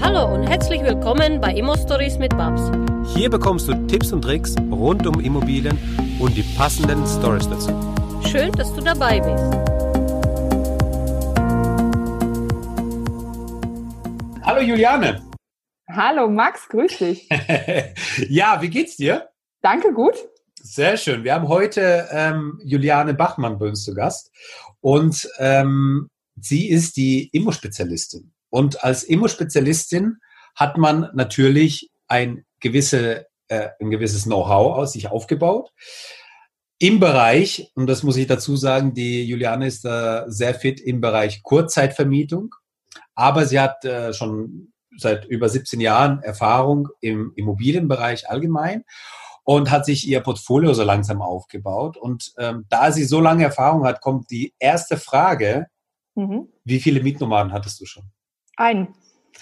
Hallo und herzlich willkommen bei Immo Stories mit Babs. Hier bekommst du Tipps und Tricks rund um Immobilien und die passenden Stories dazu. Schön, dass du dabei bist. Hallo Juliane. Hallo Max, grüß dich. ja, wie geht's dir? Danke, gut. Sehr schön. Wir haben heute ähm, Juliane Bachmann bei uns zu Gast und ähm, sie ist die Immo-Spezialistin. Und als Immo-Spezialistin hat man natürlich ein, gewisse, äh, ein gewisses Know-how aus sich aufgebaut. Im Bereich, und das muss ich dazu sagen, die Juliane ist da sehr fit im Bereich Kurzzeitvermietung, aber sie hat äh, schon seit über 17 Jahren Erfahrung im Immobilienbereich allgemein und hat sich ihr Portfolio so langsam aufgebaut. Und ähm, da sie so lange Erfahrung hat, kommt die erste Frage, mhm. wie viele Mietnomaden hattest du schon? Einen.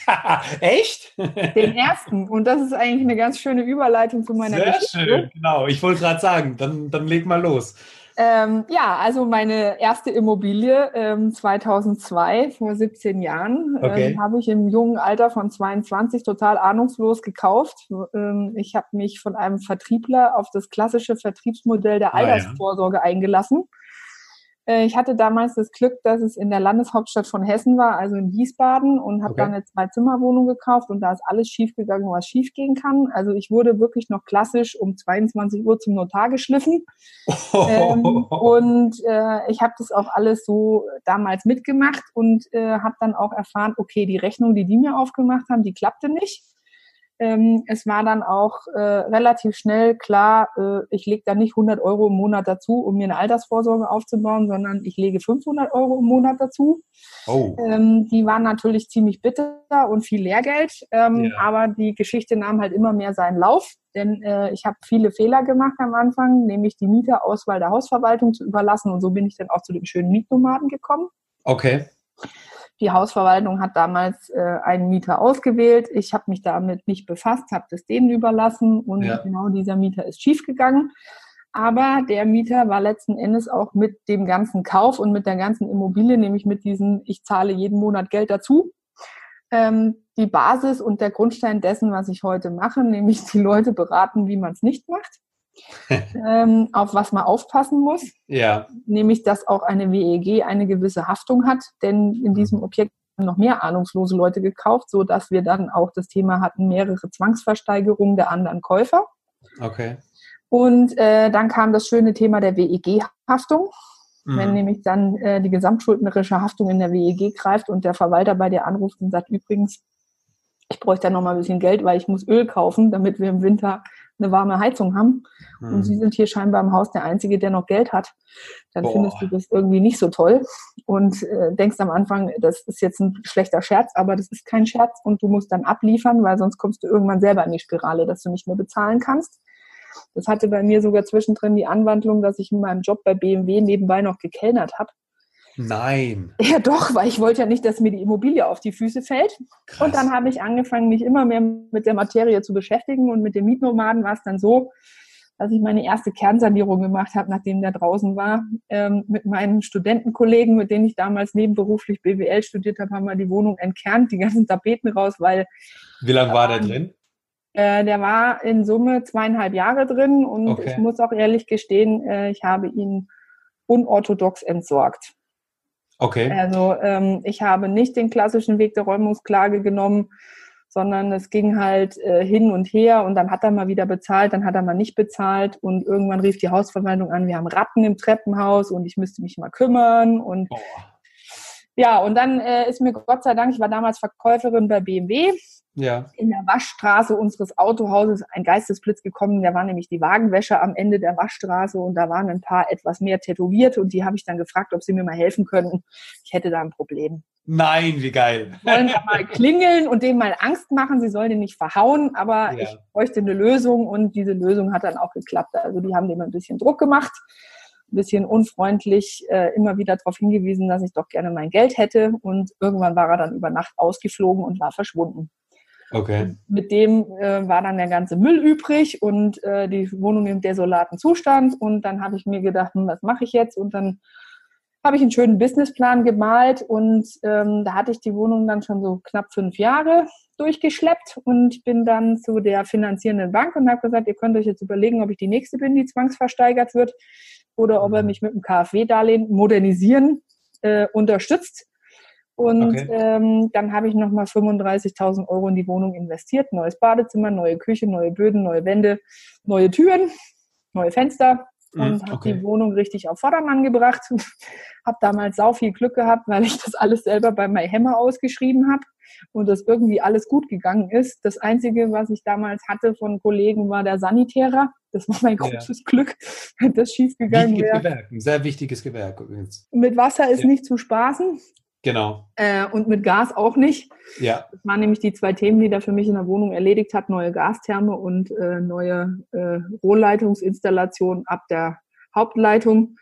Echt? Den ersten. Und das ist eigentlich eine ganz schöne Überleitung zu meiner Sehr Geschichte. schön, genau. Ich wollte gerade sagen, dann, dann leg mal los. Ähm, ja, also meine erste Immobilie ähm, 2002, vor 17 Jahren, okay. ähm, habe ich im jungen Alter von 22 total ahnungslos gekauft. Ähm, ich habe mich von einem Vertriebler auf das klassische Vertriebsmodell der Altersvorsorge ah, ja. eingelassen. Äh, ich hatte damals das Glück, dass es in der Landeshauptstadt von Hessen war, also in Wiesbaden, und habe okay. dann eine Zwei-Zimmer-Wohnung gekauft und da ist alles schiefgegangen, was schiefgehen kann. Also ich wurde wirklich noch klassisch um 22 Uhr zum Notar geschliffen. Oh. Ähm, und äh, ich habe das auch alles so damals mitgemacht und äh, habe dann auch erfahren, okay, die Rechnung, die die mir aufgemacht haben, die klappte nicht. Ähm, es war dann auch äh, relativ schnell klar, äh, ich lege da nicht 100 Euro im Monat dazu, um mir eine Altersvorsorge aufzubauen, sondern ich lege 500 Euro im Monat dazu. Oh. Ähm, die waren natürlich ziemlich bitter und viel Lehrgeld, ähm, ja. aber die Geschichte nahm halt immer mehr seinen Lauf, denn äh, ich habe viele Fehler gemacht am Anfang, nämlich die Mieterauswahl der Hausverwaltung zu überlassen und so bin ich dann auch zu den schönen Mietnomaden gekommen. Okay. Die Hausverwaltung hat damals äh, einen Mieter ausgewählt. Ich habe mich damit nicht befasst, habe das denen überlassen und ja. genau dieser Mieter ist schiefgegangen. Aber der Mieter war letzten Endes auch mit dem ganzen Kauf und mit der ganzen Immobilie, nämlich mit diesem, ich zahle jeden Monat Geld dazu, ähm, die Basis und der Grundstein dessen, was ich heute mache, nämlich die Leute beraten, wie man es nicht macht. ähm, auf was man aufpassen muss. Ja. Nämlich, dass auch eine WEG eine gewisse Haftung hat, denn in mhm. diesem Objekt haben noch mehr ahnungslose Leute gekauft, so dass wir dann auch das Thema hatten, mehrere Zwangsversteigerungen der anderen Käufer. Okay. Und äh, dann kam das schöne Thema der WEG-Haftung. Mhm. Wenn nämlich dann äh, die gesamtschuldnerische Haftung in der WEG greift und der Verwalter bei dir anruft und sagt, übrigens, ich bräuchte ja noch mal ein bisschen Geld, weil ich muss Öl kaufen, damit wir im Winter eine warme Heizung haben hm. und sie sind hier scheinbar im Haus der Einzige, der noch Geld hat, dann Boah. findest du das irgendwie nicht so toll und äh, denkst am Anfang, das ist jetzt ein schlechter Scherz, aber das ist kein Scherz und du musst dann abliefern, weil sonst kommst du irgendwann selber in die Spirale, dass du nicht mehr bezahlen kannst. Das hatte bei mir sogar zwischendrin die Anwandlung, dass ich in meinem Job bei BMW nebenbei noch gekellnert habe Nein. Ja, doch, weil ich wollte ja nicht, dass mir die Immobilie auf die Füße fällt. Krass. Und dann habe ich angefangen, mich immer mehr mit der Materie zu beschäftigen. Und mit den Mietnomaden war es dann so, dass ich meine erste Kernsanierung gemacht habe, nachdem der draußen war. Ähm, mit meinen Studentenkollegen, mit denen ich damals nebenberuflich BWL studiert habe, haben wir die Wohnung entkernt, die ganzen Tapeten raus, weil. Wie lange war der drin? Äh, der war in Summe zweieinhalb Jahre drin und okay. ich muss auch ehrlich gestehen, äh, ich habe ihn unorthodox entsorgt. Okay. Also ähm, ich habe nicht den klassischen Weg der Räumungsklage genommen, sondern es ging halt äh, hin und her und dann hat er mal wieder bezahlt, dann hat er mal nicht bezahlt und irgendwann rief die Hausverwaltung an, wir haben Ratten im Treppenhaus und ich müsste mich mal kümmern und Boah. Ja, und dann äh, ist mir Gott sei Dank, ich war damals Verkäuferin bei BMW ja. in der Waschstraße unseres Autohauses ein Geistesblitz gekommen. Da war nämlich die Wagenwäsche am Ende der Waschstraße und da waren ein paar etwas mehr tätowiert und die habe ich dann gefragt, ob sie mir mal helfen könnten. Ich hätte da ein Problem. Nein, wie geil. Wollen wir mal klingeln und denen mal Angst machen. Sie sollen den nicht verhauen, aber ja. ich bräuchte eine Lösung und diese Lösung hat dann auch geklappt. Also die haben dem ein bisschen Druck gemacht, ein bisschen unfreundlich äh, immer wieder darauf hingewiesen, dass ich doch gerne mein Geld hätte und irgendwann war er dann über Nacht ausgeflogen und war verschwunden. Okay. mit dem äh, war dann der ganze Müll übrig und äh, die Wohnung im desolaten Zustand. Und dann habe ich mir gedacht, hm, was mache ich jetzt? Und dann habe ich einen schönen Businessplan gemalt und ähm, da hatte ich die Wohnung dann schon so knapp fünf Jahre durchgeschleppt und bin dann zu der finanzierenden Bank und habe gesagt, ihr könnt euch jetzt überlegen, ob ich die nächste bin, die zwangsversteigert wird oder ob er mhm. mich mit dem KfW-Darlehen modernisieren äh, unterstützt. Und okay. ähm, dann habe ich nochmal 35.000 Euro in die Wohnung investiert. Neues Badezimmer, neue Küche, neue Böden, neue Wände, neue Türen, neue Fenster mhm, und habe okay. die Wohnung richtig auf Vordermann gebracht. habe damals sau viel Glück gehabt, weil ich das alles selber bei MyHammer ausgeschrieben habe und das irgendwie alles gut gegangen ist. Das Einzige, was ich damals hatte von Kollegen, war der Sanitärer. Das war mein großes ja. Glück, wenn das schief gegangen wäre. Gewerk, ein sehr wichtiges Gewerk übrigens. Mit Wasser ist ja. nicht zu spaßen. Genau. Äh, und mit Gas auch nicht. Ja. Das waren nämlich die zwei Themen, die da für mich in der Wohnung erledigt hat. Neue Gastherme und äh, neue äh, Rohrleitungsinstallation ab der Hauptleitung.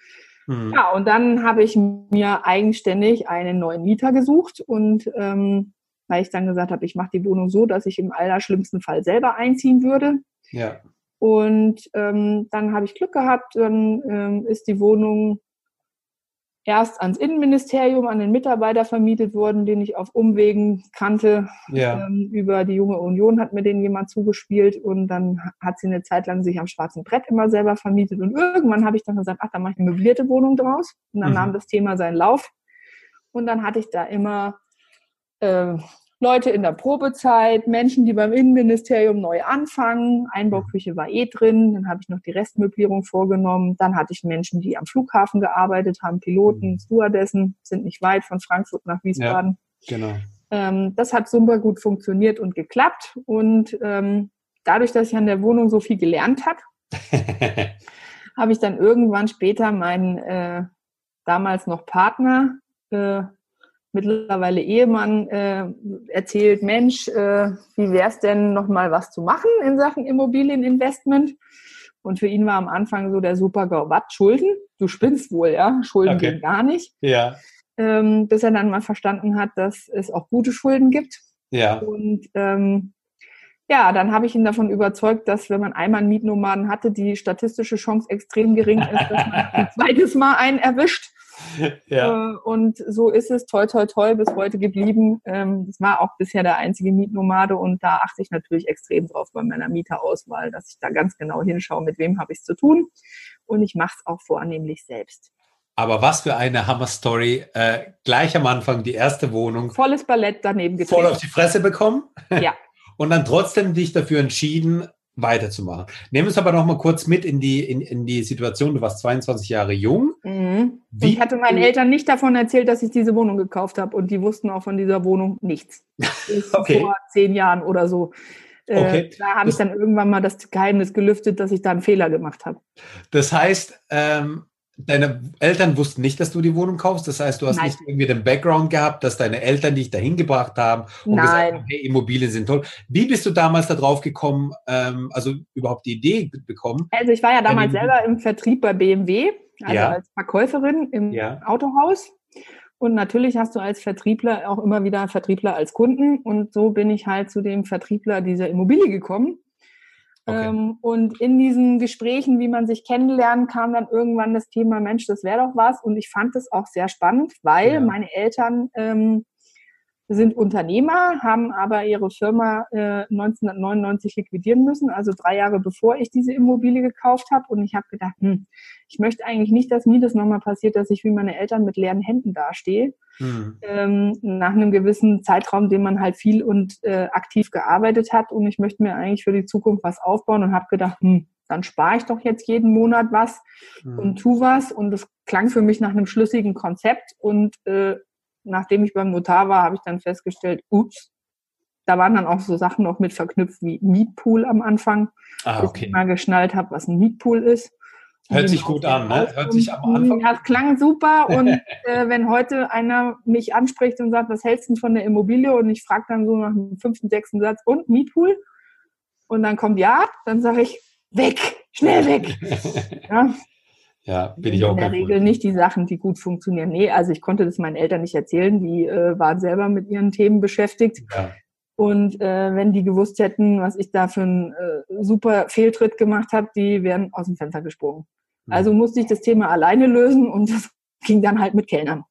Mhm. Ja, und dann habe ich mir eigenständig einen neuen Mieter gesucht und ähm, weil ich dann gesagt habe, ich mache die Wohnung so, dass ich im allerschlimmsten Fall selber einziehen würde. Ja. Und ähm, dann habe ich Glück gehabt, dann ähm, ist die Wohnung erst ans Innenministerium, an den Mitarbeiter vermietet worden, den ich auf Umwegen kannte. Ja. Ähm, über die junge Union hat mir den jemand zugespielt und dann hat sie eine Zeit lang sich am schwarzen Brett immer selber vermietet. Und irgendwann habe ich dann gesagt, ach, da mache ich eine möblierte Wohnung draus. Und dann mhm. nahm das Thema seinen Lauf. Und dann hatte ich da immer äh, Leute in der Probezeit, Menschen, die beim Innenministerium neu anfangen. Einbauküche war eh drin. Dann habe ich noch die Restmöblierung vorgenommen. Dann hatte ich Menschen, die am Flughafen gearbeitet haben, Piloten, mhm. Stewardessen, sind nicht weit von Frankfurt nach Wiesbaden. Ja, genau. Ähm, das hat super gut funktioniert und geklappt. Und ähm, dadurch, dass ich an der Wohnung so viel gelernt habe, habe ich dann irgendwann später meinen äh, damals noch Partner äh, mittlerweile Ehemann äh, erzählt, Mensch, äh, wie wäre es denn noch mal was zu machen in Sachen Immobilieninvestment? Und für ihn war am Anfang so der Super-GAU, was, Schulden? Du spinnst wohl, ja? Schulden okay. gehen gar nicht. Ja. Ähm, bis er dann mal verstanden hat, dass es auch gute Schulden gibt. Ja. Und ähm, ja, dann habe ich ihn davon überzeugt, dass wenn man einmal einen Mietnomaden hatte, die statistische Chance extrem gering ist, dass man ein zweites Mal einen erwischt. Ja. Äh, und so ist es toi toi toi bis heute geblieben. Ähm, das war auch bisher der einzige Mietnomade und da achte ich natürlich extrem drauf bei meiner Mieterauswahl, dass ich da ganz genau hinschaue, mit wem habe ich es zu tun. Und ich mache es auch vornehmlich selbst. Aber was für eine Hammer-Story. Äh, gleich am Anfang die erste Wohnung. Volles Ballett daneben getreten. Voll auf die Fresse bekommen. Ja. Und dann trotzdem dich dafür entschieden, weiterzumachen. Nehmen uns aber noch mal kurz mit in die, in, in die Situation. Du warst 22 Jahre jung. Mhm. Wie ich hatte meinen Eltern nicht davon erzählt, dass ich diese Wohnung gekauft habe und die wussten auch von dieser Wohnung nichts. okay. Vor zehn Jahren oder so. Äh, okay. Da habe ich dann irgendwann mal das Geheimnis gelüftet, dass ich da einen Fehler gemacht habe. Das heißt, ähm, Deine Eltern wussten nicht, dass du die Wohnung kaufst. Das heißt, du hast Nein. nicht irgendwie den Background gehabt, dass deine Eltern dich dahin gebracht haben und Nein. gesagt haben, hey, Immobilien sind toll. Wie bist du damals darauf gekommen, ähm, also überhaupt die Idee bekommen? Also ich war ja damals selber im Vertrieb bei BMW, also ja. als Verkäuferin im ja. Autohaus. Und natürlich hast du als Vertriebler auch immer wieder Vertriebler als Kunden. Und so bin ich halt zu dem Vertriebler dieser Immobilie gekommen. Okay. Ähm, und in diesen Gesprächen, wie man sich kennenlernen, kam dann irgendwann das Thema, Mensch, das wäre doch was. Und ich fand es auch sehr spannend, weil ja. meine Eltern ähm, sind Unternehmer, haben aber ihre Firma äh, 1999 liquidieren müssen, also drei Jahre bevor ich diese Immobilie gekauft habe. Und ich habe gedacht, hm, ich möchte eigentlich nicht, dass mir das nochmal passiert, dass ich wie meine Eltern mit leeren Händen dastehe. Mhm. Ähm, nach einem gewissen Zeitraum, den man halt viel und äh, aktiv gearbeitet hat. Und ich möchte mir eigentlich für die Zukunft was aufbauen und habe gedacht, hm, dann spare ich doch jetzt jeden Monat was mhm. und tu was. Und das klang für mich nach einem schlüssigen Konzept. Und äh, nachdem ich beim Notar war, habe ich dann festgestellt, ups, da waren dann auch so Sachen noch mit verknüpft wie Mietpool am Anfang, ah, okay. bis ich mal geschnallt habe, was ein Mietpool ist. Hört sich gut an, ne? Hört sich am Anfang. Ja, es klang super. Und äh, wenn heute einer mich anspricht und sagt, was hältst du von der Immobilie? Und ich frage dann so nach dem fünften, sechsten Satz, und Mietpool? Und dann kommt ja, dann sage ich, weg, schnell weg. ja. Ja, bin ich auch. In der Regel nicht die Sachen, die gut funktionieren. Nee, also ich konnte das meinen Eltern nicht erzählen. Die äh, waren selber mit ihren Themen beschäftigt. Ja. Und äh, wenn die gewusst hätten, was ich da für einen äh, super Fehltritt gemacht habe, die wären aus dem Fenster gesprungen. Mhm. Also musste ich das Thema alleine lösen und das ging dann halt mit Kellnern.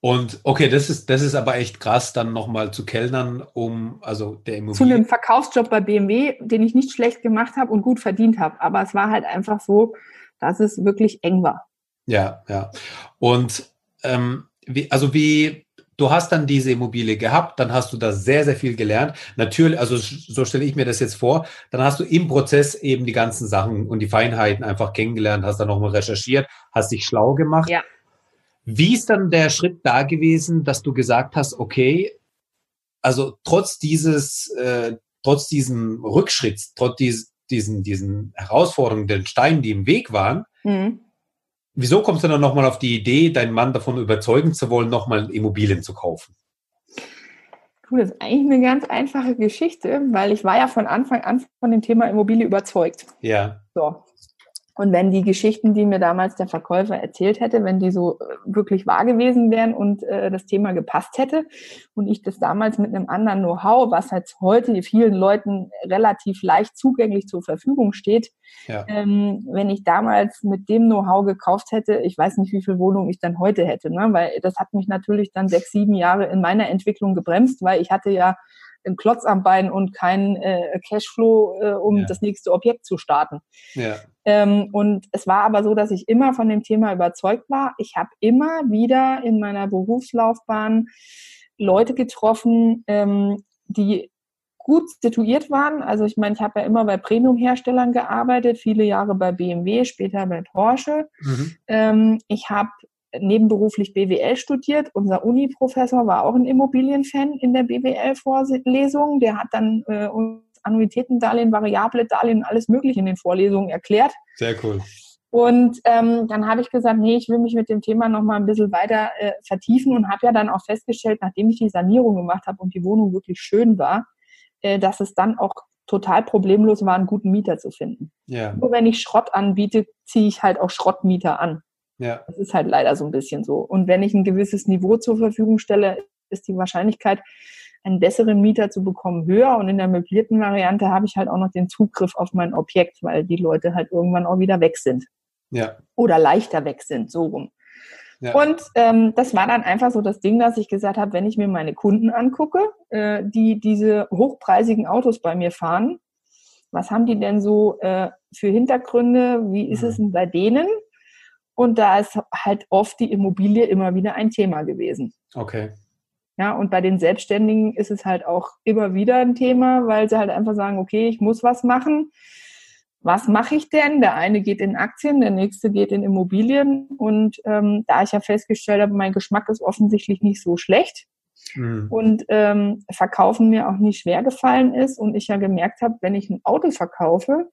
Und okay, das ist, das ist aber echt krass, dann nochmal zu Kellnern, um, also der Immobilie. Zu einem Verkaufsjob bei BMW, den ich nicht schlecht gemacht habe und gut verdient habe. Aber es war halt einfach so, dass es wirklich eng war. Ja, ja. Und ähm, wie, also wie, du hast dann diese Immobilie gehabt, dann hast du da sehr, sehr viel gelernt. Natürlich, also so stelle ich mir das jetzt vor, dann hast du im Prozess eben die ganzen Sachen und die Feinheiten einfach kennengelernt, hast dann nochmal recherchiert, hast dich schlau gemacht. Ja. Wie ist dann der Schritt da gewesen, dass du gesagt hast, okay, also trotz dieses, äh, trotz diesem Rückschritt, trotz dies, diesen, diesen Herausforderungen, den Steinen, die im Weg waren, mhm. wieso kommst du dann nochmal auf die Idee, deinen Mann davon überzeugen zu wollen, nochmal Immobilien zu kaufen? das ist eigentlich eine ganz einfache Geschichte, weil ich war ja von Anfang an von dem Thema Immobilie überzeugt. Ja. So. Und wenn die Geschichten, die mir damals der Verkäufer erzählt hätte, wenn die so äh, wirklich wahr gewesen wären und äh, das Thema gepasst hätte und ich das damals mit einem anderen Know-how, was halt heute vielen Leuten relativ leicht zugänglich zur Verfügung steht, ja. ähm, wenn ich damals mit dem Know-how gekauft hätte, ich weiß nicht, wie viel Wohnung ich dann heute hätte, ne? weil das hat mich natürlich dann sechs, sieben Jahre in meiner Entwicklung gebremst, weil ich hatte ja einen Klotz am Bein und keinen äh, Cashflow, äh, um ja. das nächste Objekt zu starten. Ja. Ähm, und es war aber so, dass ich immer von dem Thema überzeugt war. Ich habe immer wieder in meiner Berufslaufbahn Leute getroffen, ähm, die gut situiert waren. Also ich meine, ich habe ja immer bei Premium-Herstellern gearbeitet, viele Jahre bei BMW, später bei Porsche. Mhm. Ähm, ich habe nebenberuflich BWL studiert. Unser Uni-Professor war auch ein Immobilienfan in der BWL-Vorlesung. Der hat dann äh, uns Annuitätendarlehen, variable Darlehen, alles Mögliche in den Vorlesungen erklärt. Sehr cool. Und ähm, dann habe ich gesagt, nee, ich will mich mit dem Thema noch mal ein bisschen weiter äh, vertiefen und habe ja dann auch festgestellt, nachdem ich die Sanierung gemacht habe und die Wohnung wirklich schön war, äh, dass es dann auch total problemlos war, einen guten Mieter zu finden. Ja. Nur wenn ich Schrott anbiete, ziehe ich halt auch Schrottmieter an. Ja. Das ist halt leider so ein bisschen so. Und wenn ich ein gewisses Niveau zur Verfügung stelle, ist die Wahrscheinlichkeit, einen besseren Mieter zu bekommen, höher. Und in der möblierten Variante habe ich halt auch noch den Zugriff auf mein Objekt, weil die Leute halt irgendwann auch wieder weg sind. Ja. Oder leichter weg sind, so rum. Ja. Und ähm, das war dann einfach so das Ding, dass ich gesagt habe, wenn ich mir meine Kunden angucke, äh, die diese hochpreisigen Autos bei mir fahren, was haben die denn so äh, für Hintergründe? Wie ist mhm. es denn bei denen? Und da ist halt oft die Immobilie immer wieder ein Thema gewesen. Okay. Ja, und bei den Selbstständigen ist es halt auch immer wieder ein Thema, weil sie halt einfach sagen, okay, ich muss was machen. Was mache ich denn? Der eine geht in Aktien, der nächste geht in Immobilien. Und ähm, da ich ja festgestellt habe, mein Geschmack ist offensichtlich nicht so schlecht mhm. und ähm, Verkaufen mir auch nicht schwer gefallen ist und ich ja gemerkt habe, wenn ich ein Auto verkaufe,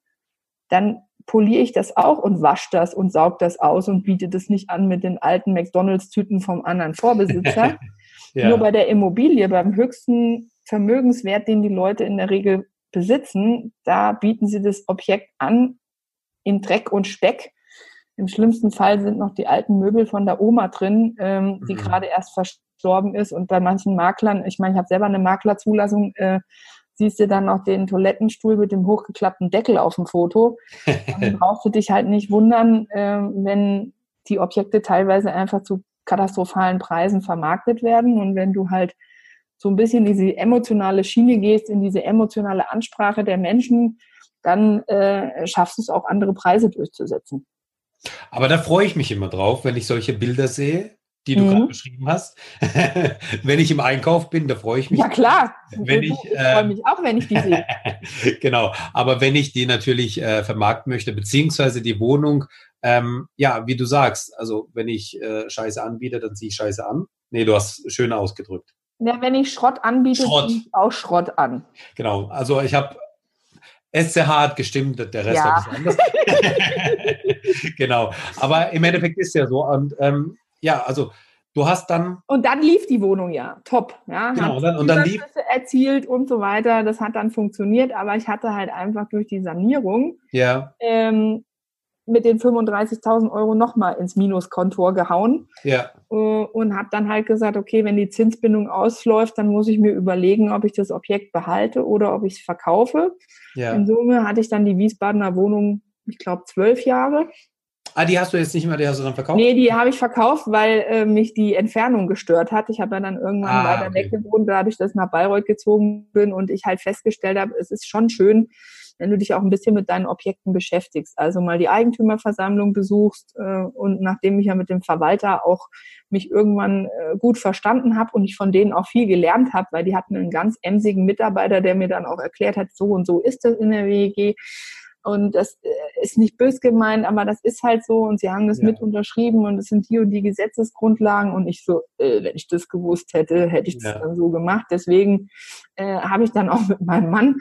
dann poliere ich das auch und wasche das und saug das aus und biete das nicht an mit den alten McDonalds-Tüten vom anderen Vorbesitzer. ja. Nur bei der Immobilie, beim höchsten Vermögenswert, den die Leute in der Regel besitzen, da bieten sie das Objekt an in Dreck und Speck. Im schlimmsten Fall sind noch die alten Möbel von der Oma drin, ähm, die mhm. gerade erst verstorben ist. Und bei manchen Maklern, ich meine, ich habe selber eine Maklerzulassung, äh, siehst du dann noch den Toilettenstuhl mit dem hochgeklappten Deckel auf dem Foto. Dann brauchst du dich halt nicht wundern, äh, wenn die Objekte teilweise einfach zu katastrophalen Preisen vermarktet werden. Und wenn du halt so ein bisschen in diese emotionale Schiene gehst, in diese emotionale Ansprache der Menschen, dann äh, schaffst du es auch, andere Preise durchzusetzen. Aber da freue ich mich immer drauf, wenn ich solche Bilder sehe, die du mhm. gerade beschrieben hast. wenn ich im Einkauf bin, da freue ich mich. Ja klar, wenn ich, ich freue mich auch, wenn ich die sehe. genau, aber wenn ich die natürlich äh, vermarkten möchte, beziehungsweise die Wohnung, ähm, ja, wie du sagst, also wenn ich äh, Scheiße anbiete, dann ziehe ich Scheiße an. Nee, du hast schön ausgedrückt. Ja, wenn ich Schrott anbiete, Schrott. ziehe ich auch Schrott an. Genau, also ich habe SCH hat gestimmt, der Rest ja. bisschen anders. genau, aber im Endeffekt ist ja so und ähm, ja, also du hast dann. Und dann lief die Wohnung ja, top. Ja, genau, und dann, und dann lief. erzielt und so weiter. Das hat dann funktioniert, aber ich hatte halt einfach durch die Sanierung ja. ähm, mit den 35.000 Euro nochmal ins Minuskontor gehauen. Ja. Äh, und habe dann halt gesagt, okay, wenn die Zinsbindung ausläuft, dann muss ich mir überlegen, ob ich das Objekt behalte oder ob ich es verkaufe. Ja. In Summe hatte ich dann die Wiesbadener Wohnung, ich glaube, zwölf Jahre. Ah, die hast du jetzt nicht mehr, die hast du dann verkauft? Nee, die habe ich verkauft, weil äh, mich die Entfernung gestört hat. Ich habe ja dann irgendwann ah, weiter okay. weg gewohnt, dadurch, dass ich nach Bayreuth gezogen bin und ich halt festgestellt habe, es ist schon schön, wenn du dich auch ein bisschen mit deinen Objekten beschäftigst. Also mal die Eigentümerversammlung besuchst äh, und nachdem ich ja mit dem Verwalter auch mich irgendwann äh, gut verstanden habe und ich von denen auch viel gelernt habe, weil die hatten einen ganz emsigen Mitarbeiter, der mir dann auch erklärt hat, so und so ist das in der WEG. Und das äh, ist nicht bös gemeint, aber das ist halt so. Und sie haben das ja. mit unterschrieben und es sind die und die Gesetzesgrundlagen. Und ich so, äh, wenn ich das gewusst hätte, hätte ich das ja. dann so gemacht. Deswegen äh, habe ich dann auch mit meinem Mann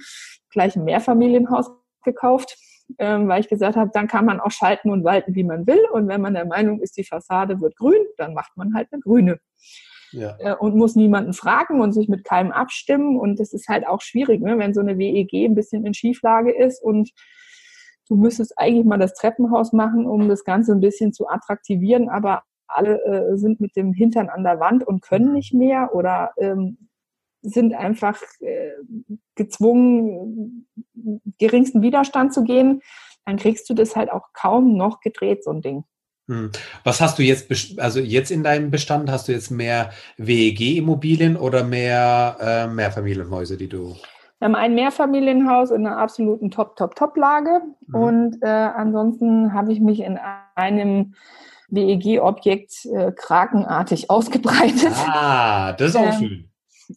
gleich ein Mehrfamilienhaus gekauft, ähm, weil ich gesagt habe, dann kann man auch schalten und walten, wie man will. Und wenn man der Meinung ist, die Fassade wird grün, dann macht man halt eine grüne. Ja. Äh, und muss niemanden fragen und sich mit keinem abstimmen. Und das ist halt auch schwierig, ne? wenn so eine WEG ein bisschen in Schieflage ist und du müsstest eigentlich mal das Treppenhaus machen, um das Ganze ein bisschen zu attraktivieren, aber alle äh, sind mit dem Hintern an der Wand und können nicht mehr oder ähm, sind einfach äh, gezwungen, geringsten Widerstand zu gehen, dann kriegst du das halt auch kaum noch gedreht, so ein Ding. Hm. Was hast du jetzt, also jetzt in deinem Bestand, hast du jetzt mehr WEG-Immobilien oder mehr äh, Mehrfamilienhäuser, die du? Wir haben ein Mehrfamilienhaus in einer absoluten Top-Top-Top-Lage mhm. und äh, ansonsten habe ich mich in einem WEG-Objekt äh, krakenartig ausgebreitet. Ah, das ist auch ähm, schön.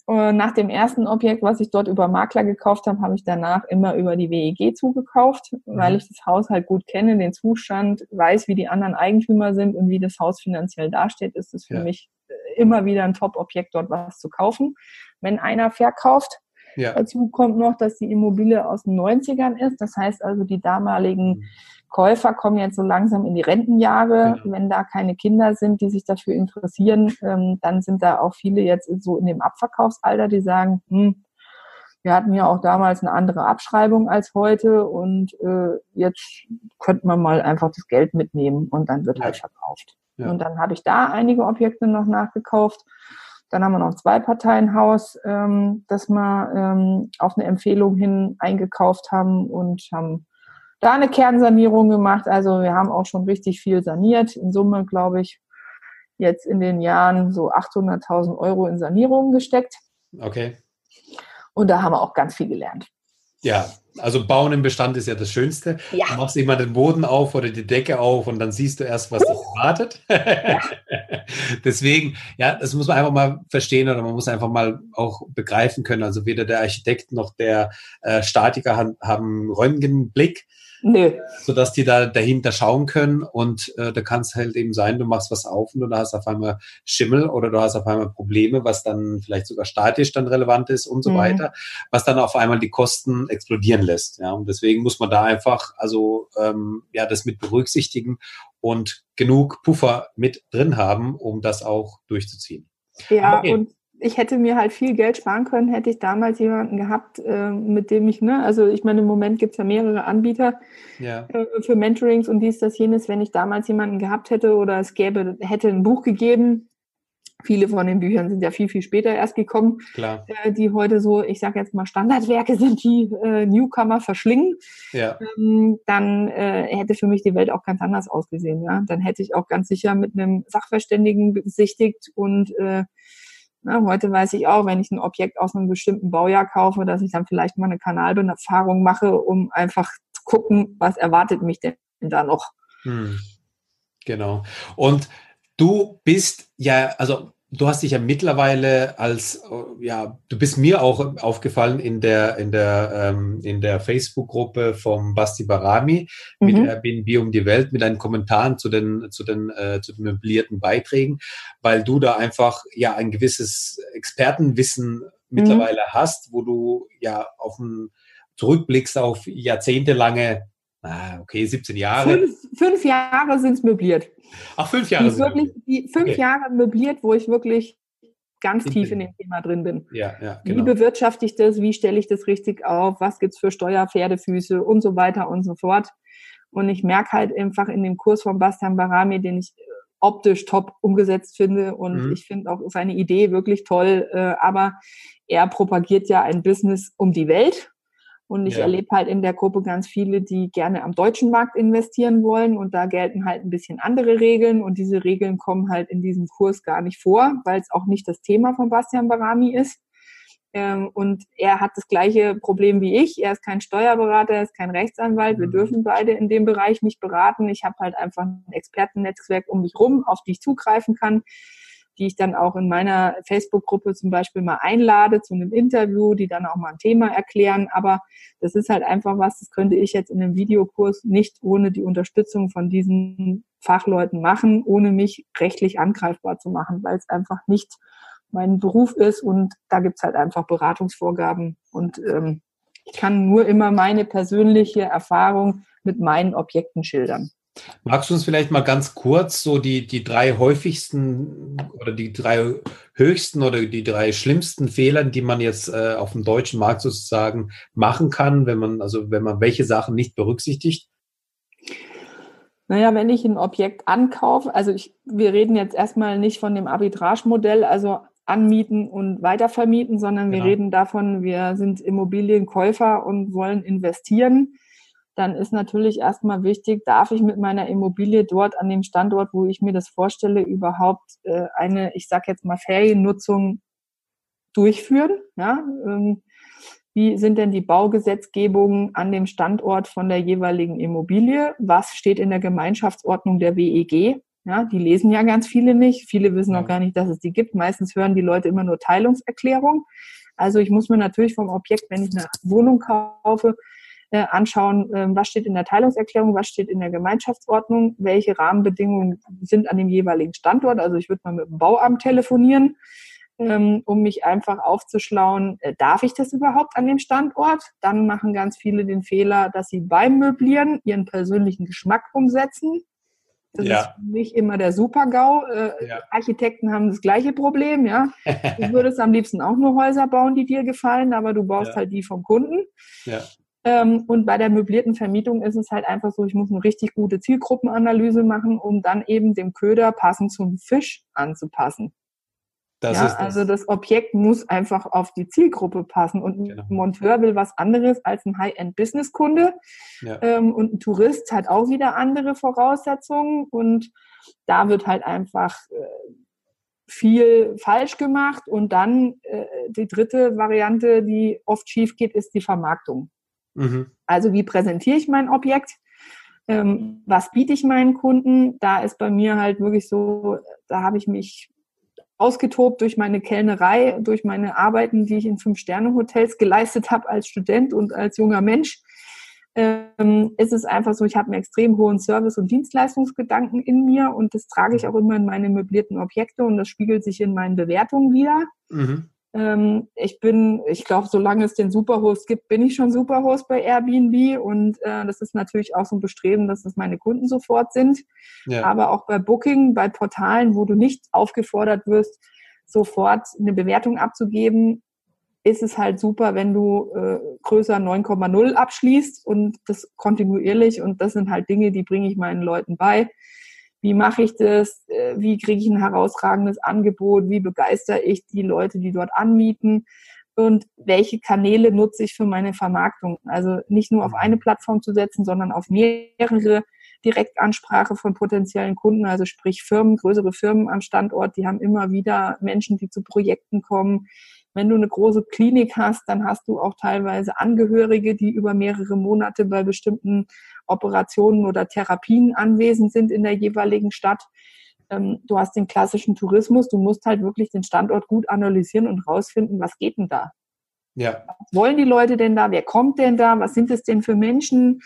Und nach dem ersten Objekt, was ich dort über Makler gekauft habe, habe ich danach immer über die WEG zugekauft, mhm. weil ich das Haus halt gut kenne, den Zustand, weiß, wie die anderen Eigentümer sind und wie das Haus finanziell dasteht, ist es für ja. mich äh, immer wieder ein Top-Objekt, dort was zu kaufen. Wenn einer verkauft, ja. dazu kommt noch, dass die Immobilie aus den 90ern ist. Das heißt also, die damaligen mhm. Käufer kommen jetzt so langsam in die Rentenjahre. Genau. Wenn da keine Kinder sind, die sich dafür interessieren, ähm, dann sind da auch viele jetzt so in dem Abverkaufsalter, die sagen, hm, wir hatten ja auch damals eine andere Abschreibung als heute und äh, jetzt könnte man mal einfach das Geld mitnehmen und dann wird ja. halt verkauft. Ja. Und dann habe ich da einige Objekte noch nachgekauft. Dann haben wir noch ein Zwei-Parteien-Haus, ähm, das wir ähm, auf eine Empfehlung hin eingekauft haben und haben da eine Kernsanierung gemacht. Also wir haben auch schon richtig viel saniert. In Summe, glaube ich, jetzt in den Jahren so 800.000 Euro in Sanierungen gesteckt. Okay. Und da haben wir auch ganz viel gelernt. Ja, also Bauen im Bestand ist ja das Schönste. Ja. Du machst immer den Boden auf oder die Decke auf und dann siehst du erst, was dich erwartet. Ja. Deswegen, ja, das muss man einfach mal verstehen oder man muss einfach mal auch begreifen können. Also weder der Architekt noch der äh, Statiker haben, haben Röntgenblick. Nö. Sodass die da dahinter schauen können und äh, da kann es halt eben sein, du machst was auf und du hast auf einmal Schimmel oder du hast auf einmal Probleme, was dann vielleicht sogar statisch dann relevant ist und so mhm. weiter, was dann auf einmal die Kosten explodieren lässt. Ja, und deswegen muss man da einfach also ähm, ja das mit berücksichtigen und genug Puffer mit drin haben, um das auch durchzuziehen. Ja, okay. und ich hätte mir halt viel Geld sparen können, hätte ich damals jemanden gehabt, äh, mit dem ich, ne, also ich meine, im Moment gibt es ja mehrere Anbieter ja. äh, für Mentorings und dies, das, jenes, wenn ich damals jemanden gehabt hätte oder es gäbe, hätte ein Buch gegeben. Viele von den Büchern sind ja viel, viel später erst gekommen, äh, die heute so, ich sage jetzt mal, Standardwerke sind, die äh, Newcomer verschlingen. Ja. Ähm, dann äh, hätte für mich die Welt auch ganz anders ausgesehen. Ja? Dann hätte ich auch ganz sicher mit einem Sachverständigen besichtigt und äh, na, heute weiß ich auch, wenn ich ein Objekt aus einem bestimmten Baujahr kaufe, dass ich dann vielleicht mal eine Kanalbefahrung mache, um einfach zu gucken, was erwartet mich denn da noch. Hm. Genau. Und du bist ja, also du hast dich ja mittlerweile als, ja, du bist mir auch aufgefallen in der, in der, ähm, in der Facebook-Gruppe vom Basti Barami mit mhm. Airbnb um die Welt mit deinen Kommentaren zu den, zu den, äh, zu den möblierten Beiträgen, weil du da einfach ja ein gewisses Expertenwissen mittlerweile mhm. hast, wo du ja auf ein, zurückblickst auf jahrzehntelange Ah, okay, 17 Jahre. Fünf, fünf Jahre sind es möbliert. Ach, fünf Jahre sind wirklich, die Fünf okay. Jahre möbliert, wo ich wirklich ganz in tief in dem Thema drin bin. Ja, ja, genau. Wie bewirtschafte ich das? Wie stelle ich das richtig auf? Was gibt es für Steuerpferdefüße und so weiter und so fort? Und ich merke halt einfach in dem Kurs von Bastian Barami, den ich optisch top umgesetzt finde und mhm. ich finde auch seine Idee wirklich toll, äh, aber er propagiert ja ein Business um die Welt Und ich ja. erlebe halt in der Gruppe ganz viele, die gerne am deutschen Markt investieren wollen. Und da gelten halt ein bisschen andere Regeln. Und diese Regeln kommen halt in diesem Kurs gar nicht vor, weil es auch nicht das Thema von Bastian Barami ist. Ähm, und er hat das gleiche Problem wie ich. Er ist kein Steuerberater, er ist kein Rechtsanwalt. Wir mhm. dürfen beide in dem Bereich nicht beraten. Ich habe halt einfach ein Expertennetzwerk um mich rum, auf die ich zugreifen kann die ich dann auch in meiner Facebook-Gruppe zum Beispiel mal einlade zu einem Interview, die dann auch mal ein Thema erklären. Aber das ist halt einfach was, das könnte ich jetzt in einem Videokurs nicht ohne die Unterstützung von diesen Fachleuten machen, ohne mich rechtlich angreifbar zu machen, weil es einfach nicht mein Beruf ist und da gibt's halt einfach Beratungsvorgaben und ähm, ich kann nur immer meine persönliche Erfahrung mit meinen Objekten schildern. Magst du uns vielleicht mal ganz kurz so die, die drei häufigsten oder die drei höchsten oder die drei schlimmsten Fehler, die man jetzt äh, auf dem deutschen Markt sozusagen machen kann, wenn man, also wenn man welche Sachen nicht berücksichtigt? Naja, wenn ich ein Objekt ankaufe, also ich, wir reden jetzt erstmal nicht von dem Arbitrage-Modell, also anmieten und weitervermieten, sondern wir genau. reden davon, wir sind Immobilienkäufer und wollen investieren dann ist natürlich erstmal wichtig, darf ich mit meiner Immobilie dort an dem Standort, wo ich mir das vorstelle, überhaupt äh, eine, ich sage jetzt mal, Feriennutzung durchführen? Ja? Ähm, wie sind denn die Baugesetzgebungen an dem Standort von der jeweiligen Immobilie? Was steht in der Gemeinschaftsordnung der WEG? Ja, die lesen ja ganz viele nicht. Viele wissen auch gar nicht, dass es die gibt. Meistens hören die Leute immer nur Teilungserklärung. Also ich muss mir natürlich vom Objekt, wenn ich eine Wohnung kaufe, äh, anschauen, äh, was steht in der Teilungserklärung, was steht in der Gemeinschaftsordnung, welche Rahmenbedingungen sind an dem jeweiligen Standort. Also ich würde mal mit dem Bauamt telefonieren, ähm, um mich einfach aufzuschlauen, äh, darf ich das überhaupt an dem Standort? Dann machen ganz viele den Fehler, dass sie beim Möblieren ihren persönlichen Geschmack umsetzen. Das ja. ist nicht immer der Super-GAU. Äh, ja. Architekten haben das gleiche Problem, ja. Du würdest am liebsten auch nur Häuser bauen, die dir gefallen, aber du baust ja. halt die vom Kunden. Ähm, und bei der möblierten Vermietung ist es halt einfach so, ich muss eine richtig gute Zielgruppenanalyse machen, um dann eben dem Köder passend zum Fisch anzupassen. Das ja, das. Also das Objekt muss einfach auf die Zielgruppe passen und genau. ein Monteur will was anderes als ein High-End-Business-Kunde ja. ähm, und ein Tourist hat auch wieder andere Voraussetzungen und da wird halt einfach äh, viel falsch gemacht und dann äh, die dritte Variante, die oft schief geht, ist die Vermarktung. Mhm. Also wie präsentiere ich mein Objekt? Ähm, was biete ich meinen Kunden? Da ist bei mir halt wirklich so, da habe ich mich ausgetobt durch meine Kellnerei, durch meine Arbeiten, die ich in Fünf-Sterne-Hotels geleistet habe als Student und als junger Mensch. Ähm, ist es einfach so, ich habe einen extrem hohen Service- und Dienstleistungsgedanken in mir und das trage ich auch immer in meine möblierten Objekte und das spiegelt sich in meinen Bewertungen wieder. Mhm. Ähm, ich bin, ich glaube, solange es den Superhost gibt, bin ich schon Superhost bei Airbnb und äh, das ist natürlich auch so ein Bestreben, dass das meine Kunden sofort sind. Ja. Aber auch bei Booking, bei Portalen, wo du nicht aufgefordert wirst, sofort eine Bewertung abzugeben, ist es halt super, wenn du äh, größer 9,0 abschließt und das kontinuierlich und das sind halt Dinge, die bringe ich meinen Leuten bei wie mache ich das, äh, wie kriege ich ein herausragendes Angebot, wie begeitere ich die Leute, die dort anmieten und welche Kanäle nutze ich für meine Vermarktung. Also nicht nur auf mhm. eine Plattform zu setzen, sondern auf mehrere Direktansprache von potenziellen Kunden, also sprich Firmen, größere Firmen am Standort, die haben immer wieder Menschen, die zu Projekten kommen. Wenn du eine große Klinik hast, dann hast du auch teilweise Angehörige, die über mehrere Monate bei bestimmten Operationen oder Therapien anwesend sind in der jeweiligen Stadt. Ähm, du hast den klassischen Tourismus, du musst halt wirklich den Standort gut analysieren und rausfinden, was geht denn da? Ja. Was wollen die Leute denn da? Wer kommt denn da? Was sind es denn für Menschen?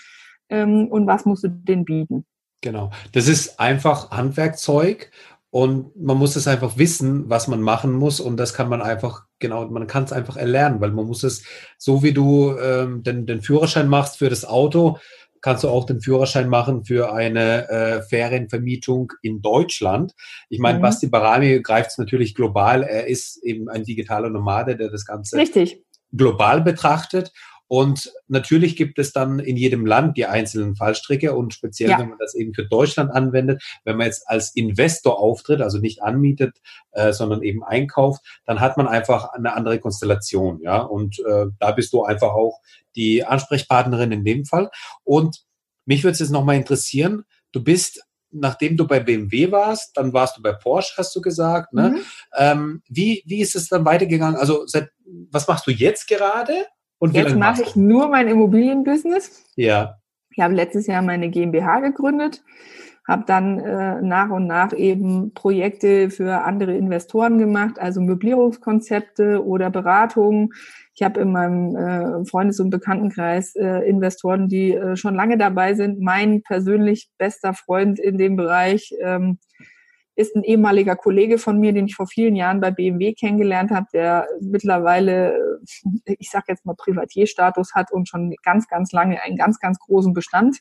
Ähm, und was musst du denen bieten? Genau. Das ist einfach Handwerkzeug und man muss es einfach wissen, was man machen muss und das kann man einfach, genau, man kann es einfach erlernen, weil man muss es, so wie du ähm, den, den Führerschein machst für das Auto, kannst du auch den Führerschein machen für eine äh, Ferienvermietung in Deutschland. Ich meine, mhm. Basti Barami greift es natürlich global. Er ist eben ein digitaler Nomade, der das Ganze Richtig. global betrachtet. Und natürlich gibt es dann in jedem Land die einzelnen Fallstricke und speziell, ja. wenn man das eben für Deutschland anwendet, wenn man jetzt als Investor auftritt, also nicht anmietet, äh, sondern eben einkauft, dann hat man einfach eine andere Konstellation, ja. Und äh, da bist du einfach auch die Ansprechpartnerin in dem Fall. Und mich würde es jetzt nochmal interessieren, du bist nachdem du bei BMW warst, dann warst du bei Porsche, hast du gesagt. Ne? Mhm. Ähm, wie, wie ist es dann weitergegangen? Also seit, was machst du jetzt gerade? Und jetzt mache ich nur mein Immobilienbusiness. Ja. Ich habe letztes Jahr meine GmbH gegründet, habe dann äh, nach und nach eben Projekte für andere Investoren gemacht, also Möblierungskonzepte oder Beratungen ich habe in meinem äh, Freundes- und Bekanntenkreis äh, Investoren, die äh, schon lange dabei sind. Mein persönlich bester Freund in dem Bereich ähm, ist ein ehemaliger Kollege von mir, den ich vor vielen Jahren bei BMW kennengelernt habe, der mittlerweile, äh, ich sage jetzt mal, Privatierstatus hat und schon ganz, ganz lange einen ganz, ganz großen Bestand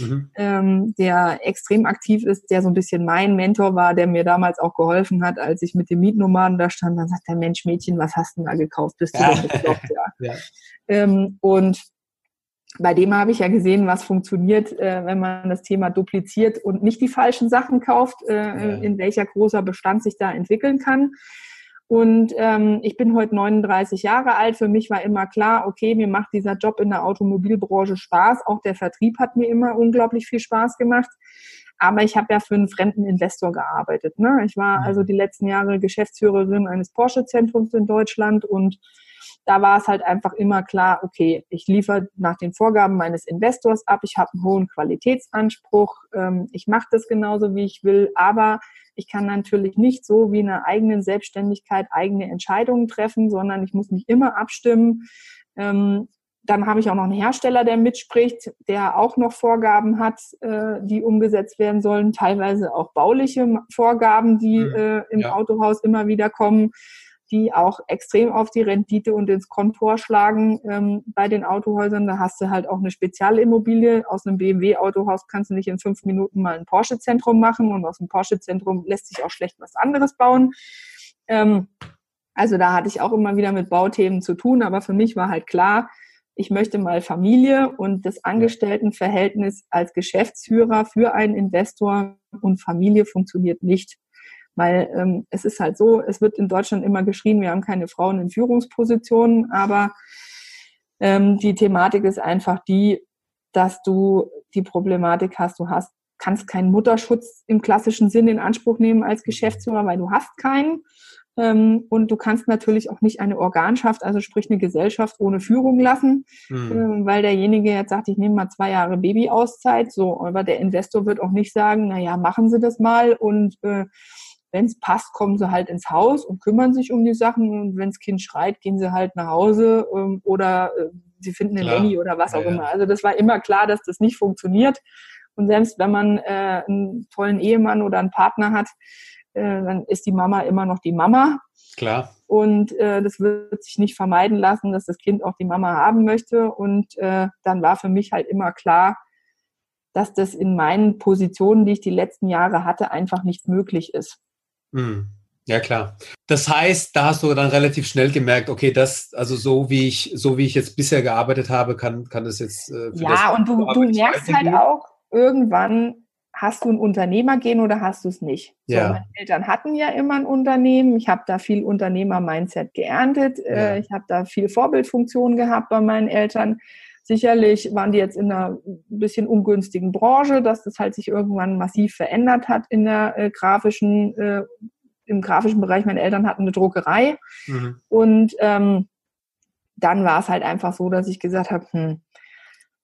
mhm. ähm, der extrem aktiv ist, der so ein bisschen mein Mentor war, der mir damals auch geholfen hat, als ich mit dem Mietnomaden da stand. Dann sagt der Mensch, Mädchen, was hast du denn da gekauft? Bist du ja. denn bekloppt? Ja. ja. Ähm, und bei dem habe ich ja gesehen, was funktioniert, äh, wenn man das Thema dupliziert und nicht die falschen Sachen kauft, äh, ja. in welcher großer Bestand sich da entwickeln kann. Und ähm, ich bin heute 39 Jahre alt. Für mich war immer klar, okay, mir macht dieser Job in der Automobilbranche Spaß. Auch der Vertrieb hat mir immer unglaublich viel Spaß gemacht. Aber ich habe ja für einen fremden Investor gearbeitet. Ne? Ich war also die letzten Jahre Geschäftsführerin eines Porsche-Zentrums in Deutschland und da war es halt einfach immer klar, okay, ich liefere nach den Vorgaben meines Investors ab, ich habe einen hohen Qualitätsanspruch, ähm, ich mache das genauso, wie ich will, aber ich kann natürlich nicht so wie in einer eigenen Selbstständigkeit eigene Entscheidungen treffen, sondern ich muss mich immer abstimmen. Ähm, dann habe ich auch noch einen Hersteller, der mitspricht, der auch noch Vorgaben hat, äh, die umgesetzt werden sollen, teilweise auch bauliche Vorgaben, die mhm. äh, im ja. Autohaus immer wieder kommen die auch extrem auf die Rendite und ins Kontor schlagen ähm, bei den Autohäusern. Da hast du halt auch eine Spezialimmobilie. Aus einem BMW-Autohaus kannst du nicht in fünf Minuten mal ein Porsche-Zentrum machen und aus dem Porsche-Zentrum lässt sich auch schlecht was anderes bauen. Ähm, also da hatte ich auch immer wieder mit Bauthemen zu tun, aber für mich war halt klar, ich möchte mal Familie und das Angestelltenverhältnis als Geschäftsführer für einen Investor und Familie funktioniert nicht. Weil ähm, es ist halt so, es wird in Deutschland immer geschrien, wir haben keine Frauen in Führungspositionen, aber ähm, die Thematik ist einfach die, dass du die Problematik hast, du hast, kannst keinen Mutterschutz im klassischen Sinn in Anspruch nehmen als Geschäftsführer, weil du hast keinen. Ähm, und du kannst natürlich auch nicht eine Organschaft, also sprich eine Gesellschaft ohne Führung lassen, mhm. ähm, weil derjenige jetzt sagt, ich nehme mal zwei Jahre Babyauszeit. So, aber der Investor wird auch nicht sagen, na ja, machen Sie das mal und äh, wenn es passt, kommen sie halt ins Haus und kümmern sich um die Sachen. Und wenn das Kind schreit, gehen sie halt nach Hause ähm, oder äh, sie finden eine Nanny oder was auch ja, immer. Also das war immer klar, dass das nicht funktioniert. Und selbst wenn man äh, einen tollen Ehemann oder einen Partner hat, äh, dann ist die Mama immer noch die Mama. Klar. Und äh, das wird sich nicht vermeiden lassen, dass das Kind auch die Mama haben möchte. Und äh, dann war für mich halt immer klar, dass das in meinen Positionen, die ich die letzten Jahre hatte, einfach nicht möglich ist. Hm. Ja, klar. Das heißt, da hast du dann relativ schnell gemerkt, okay, das, also so wie ich, so wie ich jetzt bisher gearbeitet habe, kann, kann das jetzt. Äh, ja, und du, du merkst halt auch, irgendwann hast du ein Unternehmergehen oder hast du es nicht? Ja. So, meine Eltern hatten ja immer ein Unternehmen. Ich habe da viel Unternehmer-Mindset geerntet. Äh, ja. Ich habe da viel Vorbildfunktion gehabt bei meinen Eltern. Sicherlich waren die jetzt in einer bisschen ungünstigen Branche, dass das halt sich irgendwann massiv verändert hat in der äh, grafischen, äh, im grafischen Bereich. Meine Eltern hatten eine Druckerei mhm. und ähm, dann war es halt einfach so, dass ich gesagt habe, hm,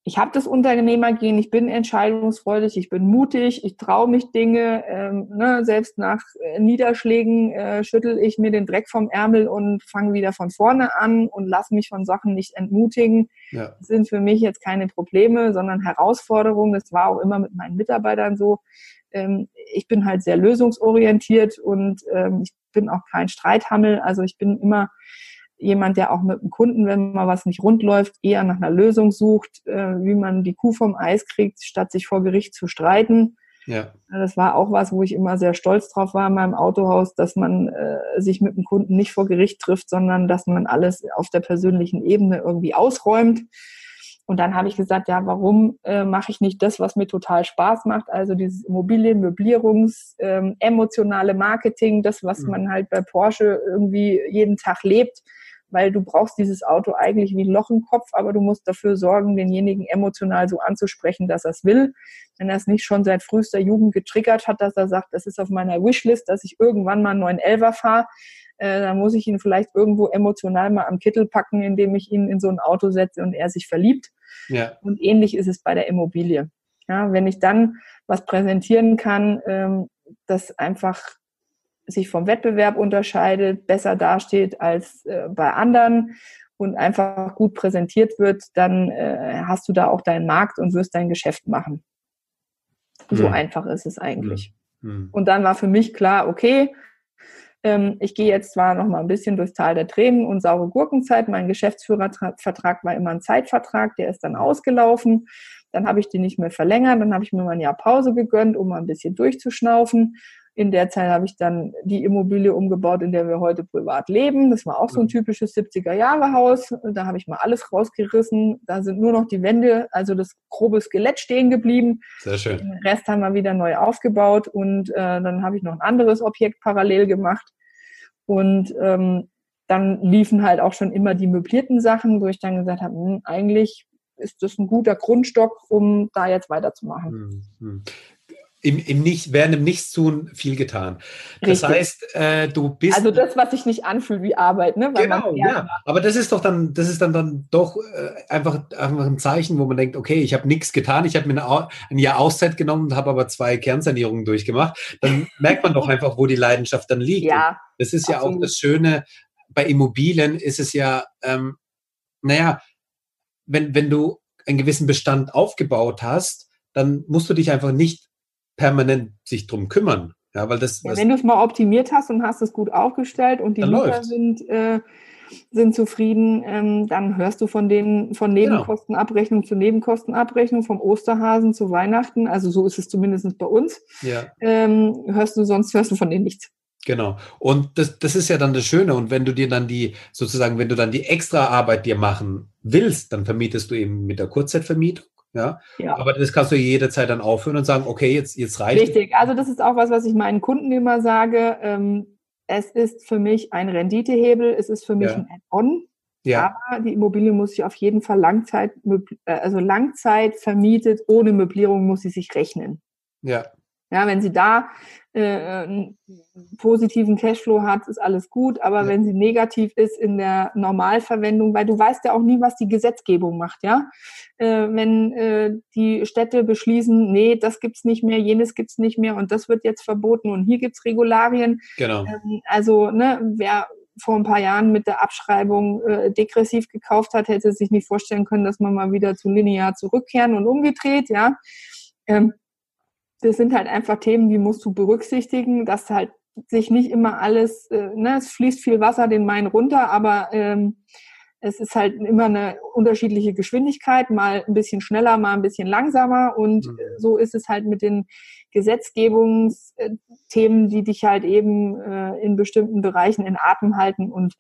ich habe das Unternehmergehen, ich bin entscheidungsfreudig, ich bin mutig, ich traue mich Dinge. Ähm, ne, selbst nach äh, Niederschlägen äh, schüttel ich mir den Dreck vom Ärmel und fange wieder von vorne an und lasse mich von Sachen nicht entmutigen. Ja. Das sind für mich jetzt keine Probleme, sondern Herausforderungen. Das war auch immer mit meinen Mitarbeitern so. Ähm, ich bin halt sehr lösungsorientiert und ähm, ich bin auch kein Streithammel. Also ich bin immer jemand, der auch mit dem Kunden, wenn mal was nicht rund läuft, eher nach einer Lösung sucht, äh, wie man die Kuh vom Eis kriegt, statt sich vor Gericht zu streiten. Ja. Das war auch was, wo ich immer sehr stolz drauf war in meinem Autohaus, dass man äh, sich mit dem Kunden nicht vor Gericht trifft, sondern dass man alles auf der persönlichen Ebene irgendwie ausräumt. Und dann habe ich gesagt, ja, warum äh, mache ich nicht das, was mir total Spaß macht? Also dieses Immobilien, Möblierungs, ähm, emotionale Marketing, das, was mhm. man halt bei Porsche irgendwie jeden Tag lebt weil du brauchst dieses Auto eigentlich wie ein Loch im Kopf, aber du musst dafür sorgen, denjenigen emotional so anzusprechen, dass er es will. Wenn er es nicht schon seit frühester Jugend getriggert hat, dass er sagt, das ist auf meiner Wishlist, dass ich irgendwann mal einen 911er fahre, äh, dann muss ich ihn vielleicht irgendwo emotional mal am Kittel packen, indem ich ihn in so ein Auto setze und er sich verliebt. Ja. Und ähnlich ist es bei der Immobilie. Ja, wenn ich dann was präsentieren kann, ähm, das einfach sich vom Wettbewerb unterscheidet, besser dasteht als äh, bei anderen und einfach gut präsentiert wird, dann äh, hast du da auch deinen Markt und wirst dein Geschäft machen. So mhm. einfach ist es eigentlich. Mhm. Und dann war für mich klar, okay, ähm, ich gehe jetzt zwar noch mal ein bisschen durchs Tal der Tränen und saure Gurkenzeit. Mein Geschäftsführervertrag war immer ein Zeitvertrag, der ist dann ausgelaufen. Dann habe ich den nicht mehr verlängert. Dann habe ich mir mal ein Jahr Pause gegönnt, um mal ein bisschen durchzuschnaufen. In der Zeit habe ich dann die Immobilie umgebaut, in der wir heute privat leben. Das war auch so ein mhm. typisches 70er-Jahre-Haus. Da habe ich mal alles rausgerissen. Da sind nur noch die Wände, also das grobe Skelett stehen geblieben. Sehr schön. Den Rest haben wir wieder neu aufgebaut und äh, dann habe ich noch ein anderes Objekt parallel gemacht. Und ähm, dann liefen halt auch schon immer die möblierten Sachen, wo ich dann gesagt habe, hm, eigentlich ist das ein guter Grundstock, um da jetzt weiterzumachen. Im, im nicht, während im Nichtstun viel getan. Das Richtig. heißt, äh, du bist. Also das, was sich nicht anfühlt wie Arbeit, ne? Weil genau, ja. Aber das ist doch dann, das ist dann, dann doch äh, einfach, einfach ein Zeichen, wo man denkt, okay, ich habe nichts getan, ich habe mir eine, ein Jahr Auszeit genommen und habe aber zwei Kernsanierungen durchgemacht. Dann merkt man doch einfach, wo die Leidenschaft dann liegt. Ja. Und das ist ja absolut. auch das Schöne. Bei Immobilien ist es ja, ähm, naja, wenn, wenn du einen gewissen Bestand aufgebaut hast, dann musst du dich einfach nicht permanent sich drum kümmern. Ja, weil das, ja, wenn du es mal optimiert hast und hast es gut aufgestellt und die Mieter sind, äh, sind zufrieden, ähm, dann hörst du von denen von genau. Nebenkostenabrechnung genau. zu Nebenkostenabrechnung, vom Osterhasen zu Weihnachten, also so ist es zumindest bei uns. Ja. Ähm, hörst du, sonst hörst du von denen nichts. Genau. Und das, das ist ja dann das Schöne. Und wenn du dir dann die, sozusagen, wenn du dann die extra Arbeit dir machen willst, dann vermietest du eben mit der Kurzzeitvermietung. Ja? ja. Aber das kannst du jederzeit dann aufhören und sagen, okay, jetzt, jetzt reicht Richtig, also das ist auch was, was ich meinen Kunden immer sage. Ähm, es ist für mich ein Renditehebel, es ist für mich ja. ein Add-on. Ja. Aber die Immobilie muss sich auf jeden Fall Langzeit, äh, also Langzeit vermietet, ohne Möblierung muss sie sich rechnen. Ja. Ja, wenn sie da äh, einen positiven Cashflow hat, ist alles gut. Aber ja. wenn sie negativ ist in der Normalverwendung, weil du weißt ja auch nie, was die Gesetzgebung macht, ja. Äh, wenn äh, die Städte beschließen, nee, das gibt's nicht mehr, jenes gibt's nicht mehr und das wird jetzt verboten und hier gibt's Regularien. Genau. Ähm, also, ne, wer vor ein paar Jahren mit der Abschreibung äh, degressiv gekauft hat, hätte sich nicht vorstellen können, dass man mal wieder zu linear zurückkehren und umgedreht, ja. Ähm, das sind halt einfach Themen, die musst du berücksichtigen, dass halt sich nicht immer alles, äh, ne, es fließt viel Wasser den Main runter, aber ähm, es ist halt immer eine unterschiedliche Geschwindigkeit, mal ein bisschen schneller, mal ein bisschen langsamer und mhm. so ist es halt mit den Gesetzgebungsthemen, die dich halt eben äh, in bestimmten Bereichen in Atem halten und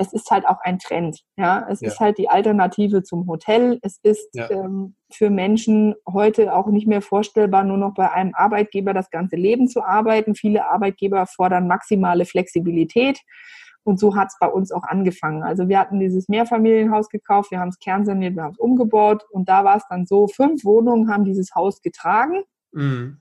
es ist halt auch ein Trend. Ja, es ja. ist halt die Alternative zum Hotel. Es ist ja. ähm, für Menschen heute auch nicht mehr vorstellbar, nur noch bei einem Arbeitgeber das ganze Leben zu arbeiten. Viele Arbeitgeber fordern maximale Flexibilität. Und so hat es bei uns auch angefangen. Also wir hatten dieses Mehrfamilienhaus gekauft, wir haben es kernsaniert, wir haben es umgebaut und da war es dann so, fünf Wohnungen haben dieses Haus getragen. Mhm.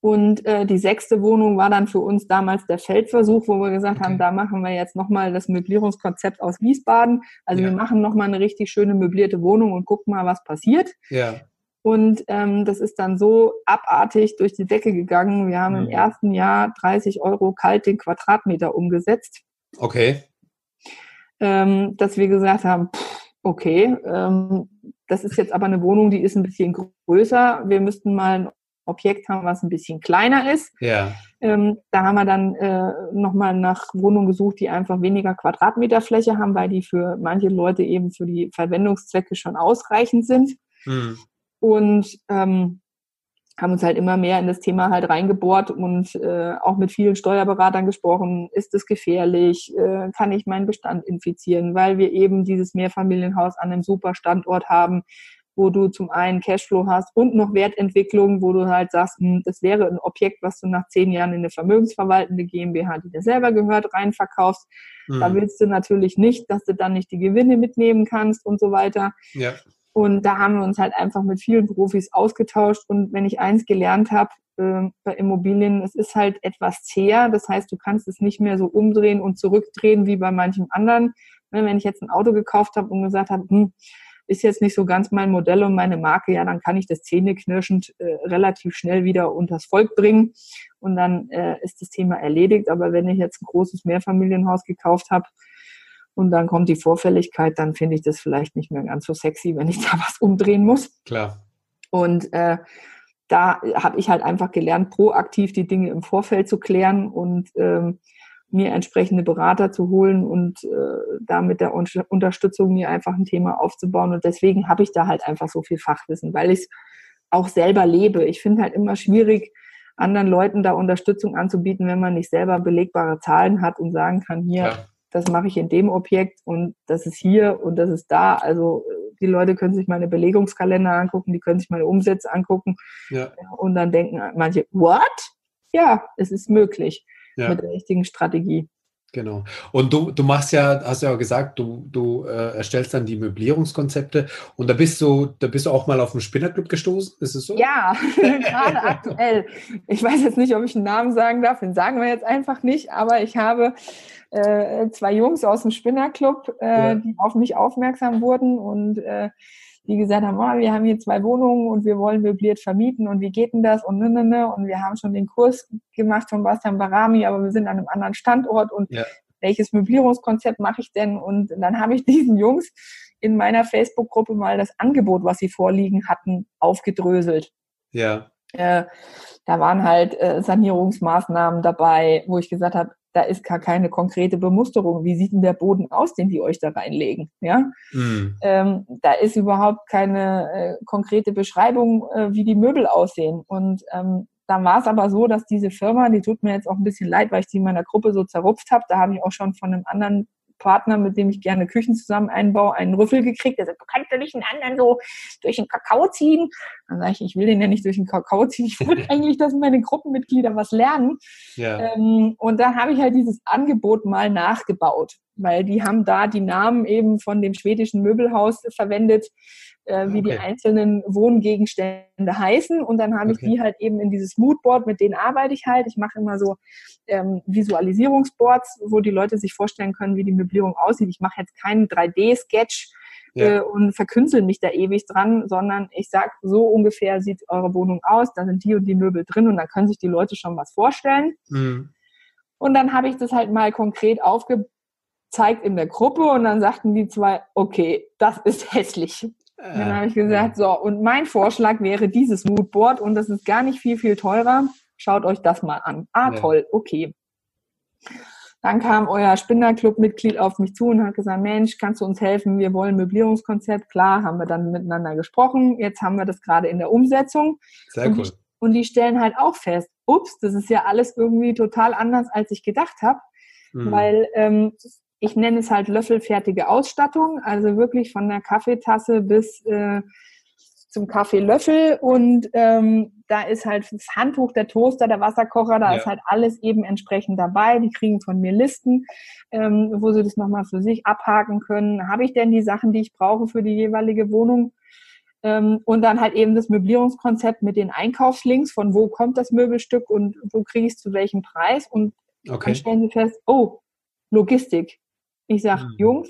Und äh, die sechste Wohnung war dann für uns damals der Feldversuch, wo wir gesagt okay. haben, da machen wir jetzt nochmal das Möblierungskonzept aus Wiesbaden. Also ja. wir machen nochmal eine richtig schöne möblierte Wohnung und gucken mal, was passiert. Ja. Und ähm, das ist dann so abartig durch die Decke gegangen. Wir haben mhm. im ersten Jahr 30 Euro kalt den Quadratmeter umgesetzt. Okay. Ähm, dass wir gesagt haben, pff, okay, ähm, das ist jetzt aber eine Wohnung, die ist ein bisschen größer. Wir müssten mal Objekt haben, was ein bisschen kleiner ist. Ja. Ähm, da haben wir dann äh, nochmal nach Wohnungen gesucht, die einfach weniger Quadratmeter Fläche haben, weil die für manche Leute eben für die Verwendungszwecke schon ausreichend sind. Mhm. Und ähm, haben uns halt immer mehr in das Thema halt reingebohrt und äh, auch mit vielen Steuerberatern gesprochen. Ist es gefährlich? Äh, kann ich meinen Bestand infizieren? Weil wir eben dieses Mehrfamilienhaus an einem super Standort haben, wo du zum einen Cashflow hast und noch Wertentwicklung, wo du halt sagst, hm, das wäre ein Objekt, was du nach zehn Jahren in eine vermögensverwaltende GmbH, die dir selber gehört, reinverkaufst. Mhm. Da willst du natürlich nicht, dass du dann nicht die Gewinne mitnehmen kannst und so weiter. Ja. Und da haben wir uns halt einfach mit vielen Profis ausgetauscht. Und wenn ich eins gelernt habe äh, bei Immobilien, es ist halt etwas zäher. Das heißt, du kannst es nicht mehr so umdrehen und zurückdrehen wie bei manchem anderen. Wenn ich jetzt ein Auto gekauft habe und gesagt habe, hm, ist jetzt nicht so ganz mein Modell und meine Marke, ja, dann kann ich das zähneknirschend äh, relativ schnell wieder unters Volk bringen und dann äh, ist das Thema erledigt. Aber wenn ich jetzt ein großes Mehrfamilienhaus gekauft habe und dann kommt die Vorfälligkeit, dann finde ich das vielleicht nicht mehr ganz so sexy, wenn ich da was umdrehen muss. Klar. Und äh, da habe ich halt einfach gelernt, proaktiv die Dinge im Vorfeld zu klären und ähm, mir entsprechende Berater zu holen und äh, da mit der Unterstützung mir einfach ein Thema aufzubauen. Und deswegen habe ich da halt einfach so viel Fachwissen, weil ich es auch selber lebe. Ich finde halt immer schwierig, anderen Leuten da Unterstützung anzubieten, wenn man nicht selber belegbare Zahlen hat und sagen kann, hier, ja. das mache ich in dem Objekt und das ist hier und das ist da. Also die Leute können sich meine Belegungskalender angucken, die können sich meine Umsätze angucken ja. und dann denken manche, what? Ja, es ist möglich ja. mit der richtigen Strategie. Genau. Und du, du machst ja, hast ja auch gesagt, du, du äh, erstellst dann die Möblierungskonzepte und da bist du, da bist du auch mal auf den Spinnerclub gestoßen, ist es so? Ja, gerade aktuell. Ich weiß jetzt nicht, ob ich einen Namen sagen darf, den sagen wir jetzt einfach nicht, aber ich habe äh, zwei Jungs aus dem Spinnerclub, äh, ja. die auf mich aufmerksam wurden und äh, die gesagt haben, oh, wir haben hier zwei Wohnungen und wir wollen möbliert vermieten und wie geht denn das und ne, ne, ne. Und wir haben schon den Kurs gemacht von Bastian Barami, aber wir sind an einem anderen Standort und ja. welches Möblierungskonzept mache ich denn? Und dann habe ich diesen Jungs in meiner Facebook-Gruppe mal das Angebot, was sie vorliegen hatten, aufgedröselt. Ja. Äh, da waren halt äh, Sanierungsmaßnahmen dabei, wo ich gesagt habe, da ist gar keine konkrete Bemusterung. Wie sieht denn der Boden aus, den die euch da reinlegen? Ja, mhm. ähm, da ist überhaupt keine äh, konkrete Beschreibung, äh, wie die Möbel aussehen. Und ähm, dann war es aber so, dass diese Firma, die tut mir jetzt auch ein bisschen leid, weil ich sie in meiner Gruppe so zerrupft habe. Da habe ich auch schon von einem anderen Partner, mit dem ich gerne Küchen zusammen einbaue, einen Rüffel gekriegt. Der sagt, du kannst ja nicht einen anderen so durch den Kakao ziehen. Dann sage ich, ich will den ja nicht durch den Kakao ziehen. Ich will eigentlich, dass meine Gruppenmitglieder was lernen. Ja. Ähm, und da habe ich halt dieses Angebot mal nachgebaut, weil die haben da die Namen eben von dem schwedischen Möbelhaus verwendet äh, wie okay. die einzelnen Wohngegenstände heißen. Und dann habe okay. ich die halt eben in dieses Moodboard, mit denen arbeite ich halt. Ich mache immer so ähm, Visualisierungsboards, wo die Leute sich vorstellen können, wie die Möblierung aussieht. Ich mache jetzt keinen 3D-Sketch, ja. äh, und verkünsel mich da ewig dran, sondern ich sag, so ungefähr sieht eure Wohnung aus, da sind die und die Möbel drin und dann können sich die Leute schon was vorstellen. Mhm. Und dann habe ich das halt mal konkret aufgezeigt in der Gruppe und dann sagten die zwei, okay, das ist hässlich. Dann habe ich gesagt, so, und mein Vorschlag wäre dieses Moodboard und das ist gar nicht viel, viel teurer. Schaut euch das mal an. Ah, ja. toll, okay. Dann kam euer Spinnerclub-Mitglied auf mich zu und hat gesagt, Mensch, kannst du uns helfen? Wir wollen Möblierungskonzept. Klar, haben wir dann miteinander gesprochen. Jetzt haben wir das gerade in der Umsetzung. Sehr und cool. Die, und die stellen halt auch fest, ups, das ist ja alles irgendwie total anders, als ich gedacht habe. Mhm. Weil ähm, ich nenne es halt löffelfertige Ausstattung, also wirklich von der Kaffeetasse bis äh, zum Kaffeelöffel und ähm, da ist halt das Handtuch, der Toaster, der Wasserkocher, da ja. ist halt alles eben entsprechend dabei. Die kriegen von mir Listen, ähm, wo sie das nochmal für sich abhaken können. Habe ich denn die Sachen, die ich brauche für die jeweilige Wohnung? Ähm, und dann halt eben das Möblierungskonzept mit den Einkaufslinks, von wo kommt das Möbelstück und wo kriege ich es zu welchem Preis. Und okay. dann stellen sie fest, oh, Logistik. Ich sage, mhm. Jungs,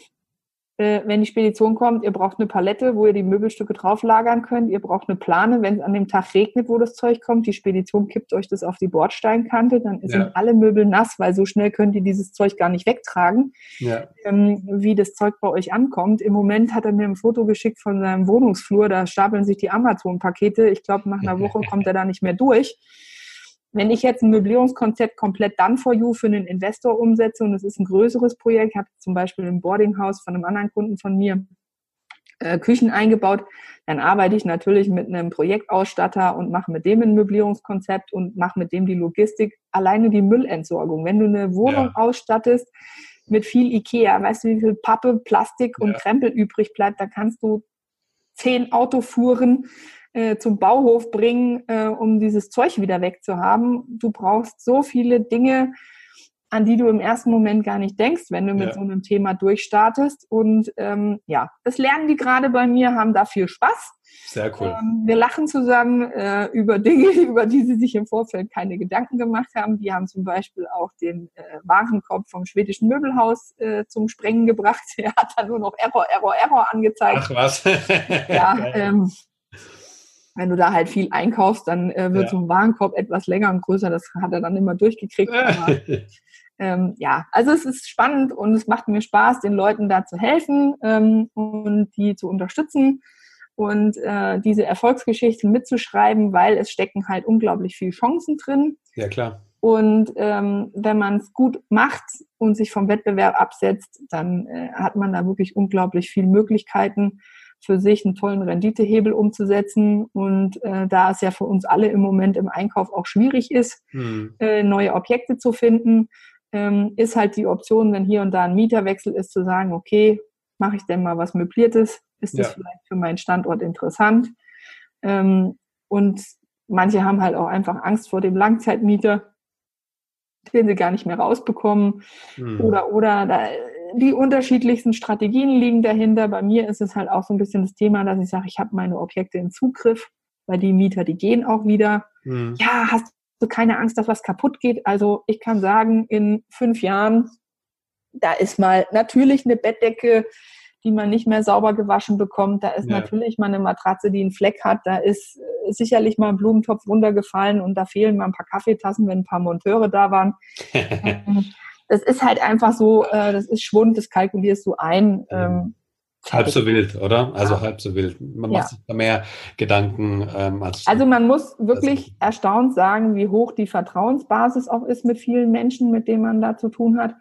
äh, wenn die Spedition kommt, ihr braucht eine Palette, wo ihr die Möbelstücke drauflagern könnt. Ihr braucht eine Plane, wenn es an dem Tag regnet, wo das Zeug kommt. Die Spedition kippt euch das auf die Bordsteinkante, dann ja. sind alle Möbel nass, weil so schnell könnt ihr dieses Zeug gar nicht wegtragen, ja. ähm, wie das Zeug bei euch ankommt. Im Moment hat er mir ein Foto geschickt von seinem Wohnungsflur, da stapeln sich die Amazon-Pakete. Ich glaube, nach einer Woche kommt er da nicht mehr durch. Wenn ich jetzt ein Möblierungskonzept komplett dann for you für einen Investor umsetze und es ist ein größeres Projekt, ich habe zum Beispiel ein Boardinghaus von einem anderen Kunden von mir, äh, Küchen eingebaut. Dann arbeite ich natürlich mit einem Projektausstatter und mache mit dem ein Möblierungskonzept und mache mit dem die Logistik, alleine die Müllentsorgung. Wenn du eine Wohnung ja. ausstattest mit viel Ikea, weißt du, wie viel Pappe, Plastik und ja. Krempel übrig bleibt, da kannst du zehn Autofuhren äh, zum Bauhof bringen, äh, um dieses Zeug wieder wegzuhaben. Du brauchst so viele Dinge, an die du im ersten Moment gar nicht denkst, wenn du mit ja. so einem Thema durchstartest. Und ähm, ja, das lernen die gerade bei mir, haben da viel Spaß. Sehr cool. Ähm, wir lachen zusammen äh, über Dinge, über die sie sich im Vorfeld keine Gedanken gemacht haben. Die haben zum Beispiel auch den äh, Warenkorb vom schwedischen Möbelhaus äh, zum Sprengen gebracht. Er hat dann nur noch Error, Error, Error angezeigt. Ach was. ja, ähm, wenn du da halt viel einkaufst, dann äh, wird ja. so ein Warenkorb etwas länger und größer. Das hat er dann immer durchgekriegt. Aber, ähm, ja, also es ist spannend und es macht mir Spaß, den Leuten da zu helfen ähm, und die zu unterstützen und äh, diese Erfolgsgeschichten mitzuschreiben, weil es stecken halt unglaublich viele Chancen drin. Ja, klar. Und ähm, wenn man es gut macht und sich vom Wettbewerb absetzt, dann äh, hat man da wirklich unglaublich viele Möglichkeiten für sich einen tollen Renditehebel umzusetzen. Und äh, da es ja für uns alle im Moment im Einkauf auch schwierig ist, hm. äh, neue Objekte zu finden, ähm, ist halt die Option, wenn hier und da ein Mieterwechsel ist, zu sagen, okay, mache ich denn mal was Möbliertes? Ist das ja. vielleicht für meinen Standort interessant? Ähm, und manche haben halt auch einfach Angst vor dem Langzeitmieter, den sie gar nicht mehr rausbekommen. Hm. Oder, oder da, die unterschiedlichsten Strategien liegen dahinter. Bei mir ist es halt auch so ein bisschen das Thema, dass ich sage, ich habe meine Objekte im Zugriff, weil die Mieter, die gehen auch wieder. Hm. Ja, hast du keine Angst, dass was kaputt geht? Also ich kann sagen, in fünf Jahren, da ist mal natürlich eine Bettdecke, die man nicht mehr sauber gewaschen bekommt. Da ist ja. natürlich mal eine Matratze, die einen Fleck hat. Da ist sicherlich mal ein Blumentopf runtergefallen und da fehlen mal ein paar Kaffeetassen, wenn ein paar Monteure da waren. Das ist halt einfach so, äh, das ist Schwund, das kalkulierst du ein. Ähm, halb so wild, oder? Also ja. halb so wild. Man ja. macht sich da mehr Gedanken ähm, als. Also man muss wirklich erstaunt sagen, wie hoch die Vertrauensbasis auch ist mit vielen Menschen, mit denen man da zu tun hat.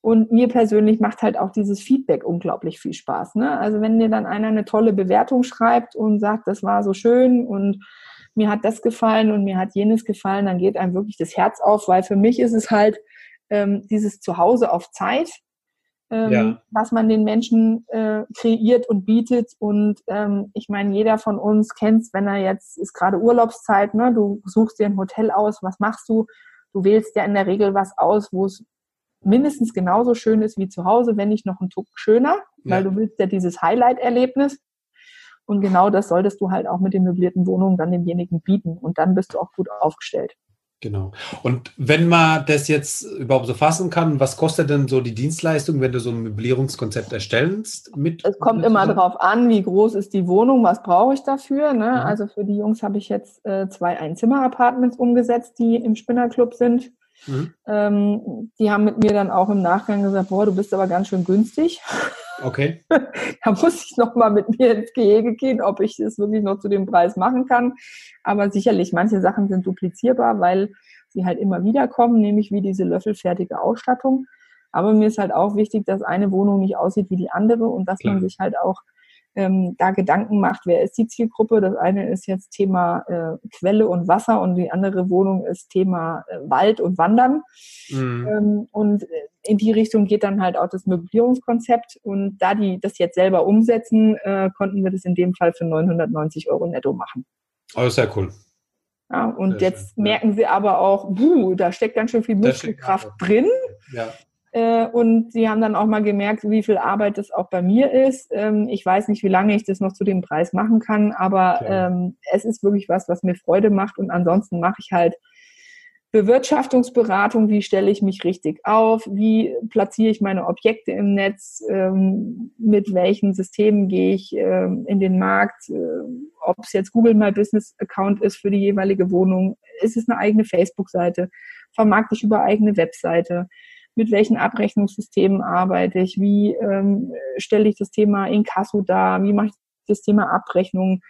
Und mir persönlich macht halt auch dieses Feedback unglaublich viel Spaß. Ne? Also wenn dir dann einer eine tolle Bewertung schreibt und sagt, das war so schön und mir hat das gefallen und mir hat jenes gefallen, dann geht einem wirklich das Herz auf, weil für mich ist es halt ähm, dieses Zuhause auf Zeit, ähm, ja. was man den Menschen äh, kreiert und bietet. Und ähm, ich meine, jeder von uns kennt es, wenn er jetzt, ist gerade Urlaubszeit, ne? du suchst dir ein Hotel aus, was machst du? Du wählst ja in der Regel was aus, wo es mindestens genauso schön ist wie zu Hause, wenn nicht noch ein Tuck schöner, ja. weil du willst ja dieses Highlight-Erlebnis. Und genau das solltest du halt auch mit den möblierten Wohnungen dann demjenigen bieten. Und dann bist du auch gut aufgestellt. Genau. Und wenn man das jetzt überhaupt so fassen kann, was kostet denn so die Dienstleistung, wenn du so ein Möblierungskonzept erstellst? Mit, es kommt immer darauf an, wie groß ist die Wohnung, was brauche ich dafür. Ne? Mhm. Also für die Jungs habe ich jetzt äh, zwei Einzimmer-Apartments umgesetzt, die im Spinnerclub sind. Mhm. Ähm, die haben mit mir dann auch im Nachgang gesagt, boah, du bist aber ganz schön günstig. Okay. da muss ich nochmal mit mir ins Gehege gehen, ob ich das wirklich noch zu dem Preis machen kann. Aber sicherlich, manche Sachen sind duplizierbar, weil sie halt immer wieder kommen, nämlich wie diese löffelfertige Ausstattung. Aber mir ist halt auch wichtig, dass eine Wohnung nicht aussieht wie die andere und dass Klar. man sich halt auch ähm, da Gedanken macht, wer ist die Zielgruppe. Das eine ist jetzt Thema äh, Quelle und Wasser und die andere Wohnung ist Thema äh, Wald und Wandern. Mhm. Ähm, und in die Richtung geht dann halt auch das Möblierungskonzept. Und da die das jetzt selber umsetzen, äh, konnten wir das in dem Fall für 990 Euro netto machen. Oh, sehr cool. Ja, und sehr jetzt schön. merken sie aber auch, buh, da steckt ganz schön viel Muskelkraft drin. Ja. Äh, und sie haben dann auch mal gemerkt, wie viel Arbeit das auch bei mir ist. Ähm, ich weiß nicht, wie lange ich das noch zu dem Preis machen kann, aber ähm, es ist wirklich was, was mir Freude macht. Und ansonsten mache ich halt Bewirtschaftungsberatung, wie stelle ich mich richtig auf, wie platziere ich meine Objekte im Netz, ähm, mit welchen Systemen gehe ich in den Markt, äh, ob es jetzt Google My Business Account ist für die jeweilige Wohnung, ist es eine eigene Facebook-Seite, vermarkte ich über eigene Webseite mit welchen Abrechnungssystemen arbeite ich, wie ähm, stelle ich das Thema Inkasso dar, wie mache ich das Thema Abrechnung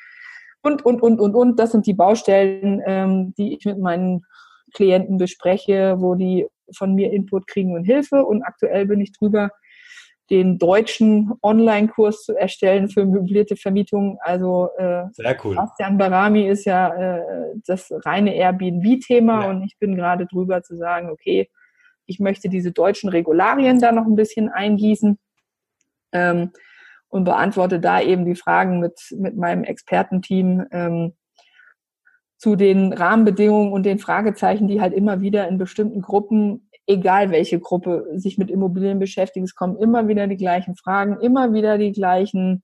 und, und, und, und, und. Das sind die Baustellen, ähm, die ich mit meinen Klienten bespreche, wo die von mir Input kriegen und Hilfe. Und aktuell bin ich drüber, den deutschen Online-Kurs zu erstellen für möblierte Vermietung. Also äh, Sehr cool. Bastian Barami ist ja äh, das reine Airbnb-Thema ja. und ich bin gerade drüber zu sagen, okay, ich möchte diese deutschen Regularien da noch ein bisschen eingießen ähm, und beantworte da eben die Fragen mit, mit meinem Expertenteam ähm, zu den Rahmenbedingungen und den Fragezeichen, die halt immer wieder in bestimmten Gruppen, egal welche Gruppe sich mit Immobilien beschäftigt, es kommen immer wieder die gleichen Fragen, immer wieder die gleichen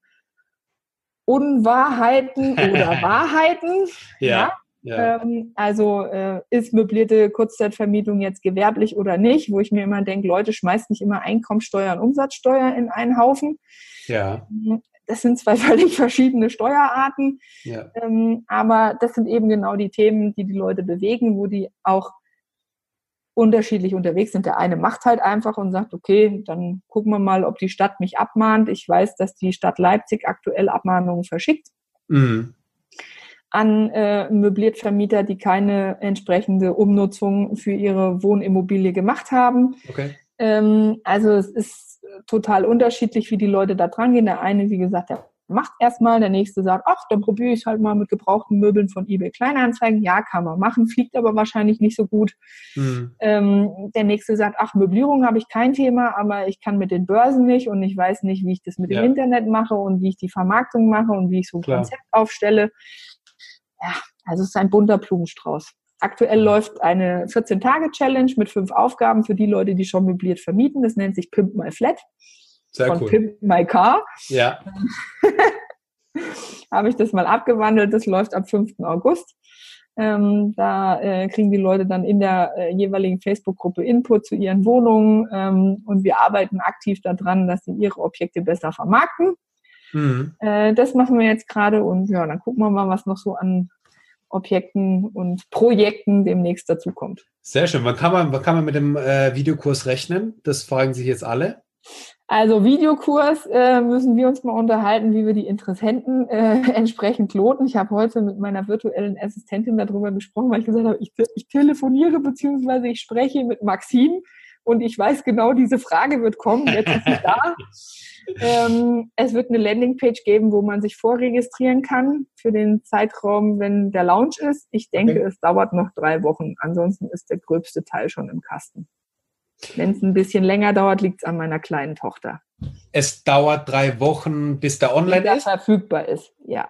Unwahrheiten oder Wahrheiten. ja. ja. Ja. Ähm, also äh, ist möblierte Kurzzeitvermietung jetzt gewerblich oder nicht, wo ich mir immer denke, Leute, schmeißt nicht immer Einkommensteuer und Umsatzsteuer in einen Haufen. Ja. Mhm. Das sind zwei völlig verschiedene Steuerarten, ja. ähm, aber das sind eben genau die Themen, die die Leute bewegen, wo die auch unterschiedlich unterwegs sind. Der eine macht halt einfach und sagt, okay, dann gucken wir mal, ob die Stadt mich abmahnt. Ich weiß, dass die Stadt Leipzig aktuell Abmahnungen verschickt. Mhm an äh, Möbliertvermieter, die keine entsprechende Umnutzung für ihre Wohnimmobilie gemacht haben. Okay. Ähm, also es ist total unterschiedlich, wie die Leute da dran gehen. Der eine, wie gesagt, der macht erstmal, der nächste sagt, ach, dann probiere ich halt mal mit gebrauchten Möbeln von eBay Kleinanzeigen. Ja, kann man machen, fliegt aber wahrscheinlich nicht so gut. Mhm. Ähm, der nächste sagt, ach, Möblierung habe ich kein Thema, aber ich kann mit den Börsen nicht und ich weiß nicht, wie ich das mit ja. dem Internet mache und wie ich die Vermarktung mache und wie ich so ein Klar. Konzept aufstelle ja, also es ist ein bunter Blumenstrauß. Aktuell läuft eine 14-Tage-Challenge mit fünf Aufgaben für die Leute, die schon möbliert vermieten. Das nennt sich Pimp My Flat. Sehr von cool. Pimp My Car. Ja. Habe ich das mal abgewandelt. Das läuft ab 5. August. Ähm, da äh, kriegen die Leute dann in der äh, jeweiligen Facebook-Gruppe Input zu ihren Wohnungen ähm, und wir arbeiten aktiv daran, dass sie ihre Objekte besser vermarkten. Mhm. Äh, das machen wir jetzt gerade und ja, dann gucken wir mal, was noch so an Objekten und Projekten demnächst dazukommt. Sehr schön. Wann kann man, wann kann man mit dem äh, Videokurs rechnen? Das fragen sich jetzt alle. Also Videokurs äh, müssen wir uns mal unterhalten, wie wir die Interessenten äh, entsprechend loten. Ich habe heute mit meiner virtuellen Assistentin darüber gesprochen, weil ich gesagt habe, ich, ich telefoniere bzw. ich spreche mit Maxim und ich weiß genau, diese Frage wird kommen. Jetzt ist sie da. ähm, es wird eine Landingpage geben, wo man sich vorregistrieren kann für den Zeitraum, wenn der Launch ist. Ich denke, okay. es dauert noch drei Wochen. Ansonsten ist der gröbste Teil schon im Kasten. Wenn es ein bisschen länger dauert, liegt es an meiner kleinen Tochter. Es dauert drei Wochen, bis der online ist? verfügbar ist, ja.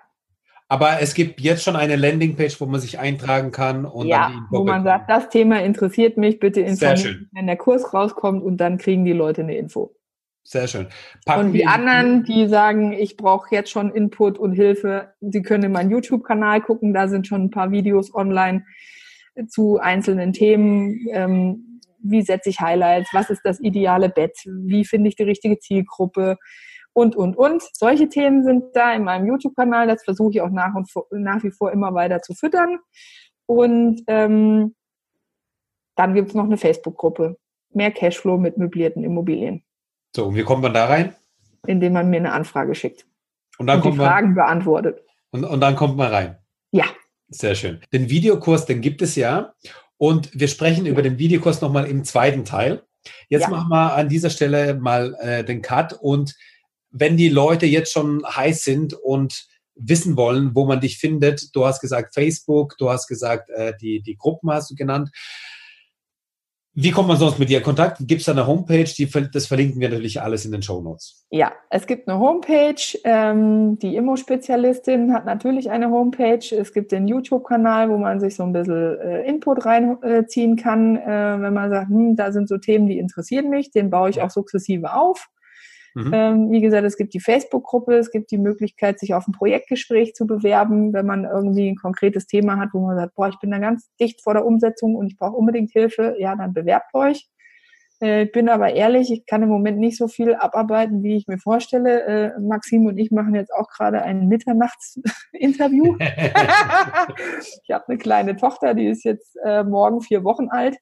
Aber es gibt jetzt schon eine Landingpage, wo man sich eintragen kann und ja, wo man sagt, das Thema interessiert mich, bitte informieren, wenn der Kurs rauskommt und dann kriegen die Leute eine Info. Sehr schön. Packen und die anderen, die sagen, ich brauche jetzt schon Input und Hilfe, sie können in meinen YouTube-Kanal gucken, da sind schon ein paar Videos online zu einzelnen Themen. Ähm, wie setze ich Highlights? Was ist das ideale Bett? Wie finde ich die richtige Zielgruppe? Und, und, und. Solche Themen sind da in meinem YouTube-Kanal. Das versuche ich auch nach, und vor, nach wie vor immer weiter zu füttern. Und ähm, dann gibt es noch eine Facebook-Gruppe. Mehr Cashflow mit möblierten Immobilien. So, und wie kommt man da rein? Indem man mir eine Anfrage schickt. Und dann und kommt die Fragen man, beantwortet. Und, und dann kommt man rein. Ja. Sehr schön. Den Videokurs, den gibt es ja. Und wir sprechen über den Videokurs nochmal im zweiten Teil. Jetzt ja. machen wir an dieser Stelle mal äh, den Cut. Und wenn die Leute jetzt schon heiß sind und wissen wollen, wo man dich findet, du hast gesagt Facebook, du hast gesagt, äh, die, die Gruppen hast du genannt. Wie kommt man sonst mit dir in Kontakt? Gibt es da eine Homepage? Die, das verlinken wir natürlich alles in den Show Notes. Ja, es gibt eine Homepage. Ähm, die Immo-Spezialistin hat natürlich eine Homepage. Es gibt den YouTube-Kanal, wo man sich so ein bisschen äh, Input reinziehen äh, kann, äh, wenn man sagt, hm, da sind so Themen, die interessieren mich. Den baue ich auch sukzessive auf. Mhm. Ähm, wie gesagt, es gibt die Facebook-Gruppe, es gibt die Möglichkeit, sich auf ein Projektgespräch zu bewerben, wenn man irgendwie ein konkretes Thema hat, wo man sagt, boah, ich bin da ganz dicht vor der Umsetzung und ich brauche unbedingt Hilfe, ja, dann bewerbt euch. Äh, ich bin aber ehrlich, ich kann im Moment nicht so viel abarbeiten, wie ich mir vorstelle. Äh, Maxim und ich machen jetzt auch gerade ein Mitternachtsinterview. ich habe eine kleine Tochter, die ist jetzt äh, morgen vier Wochen alt.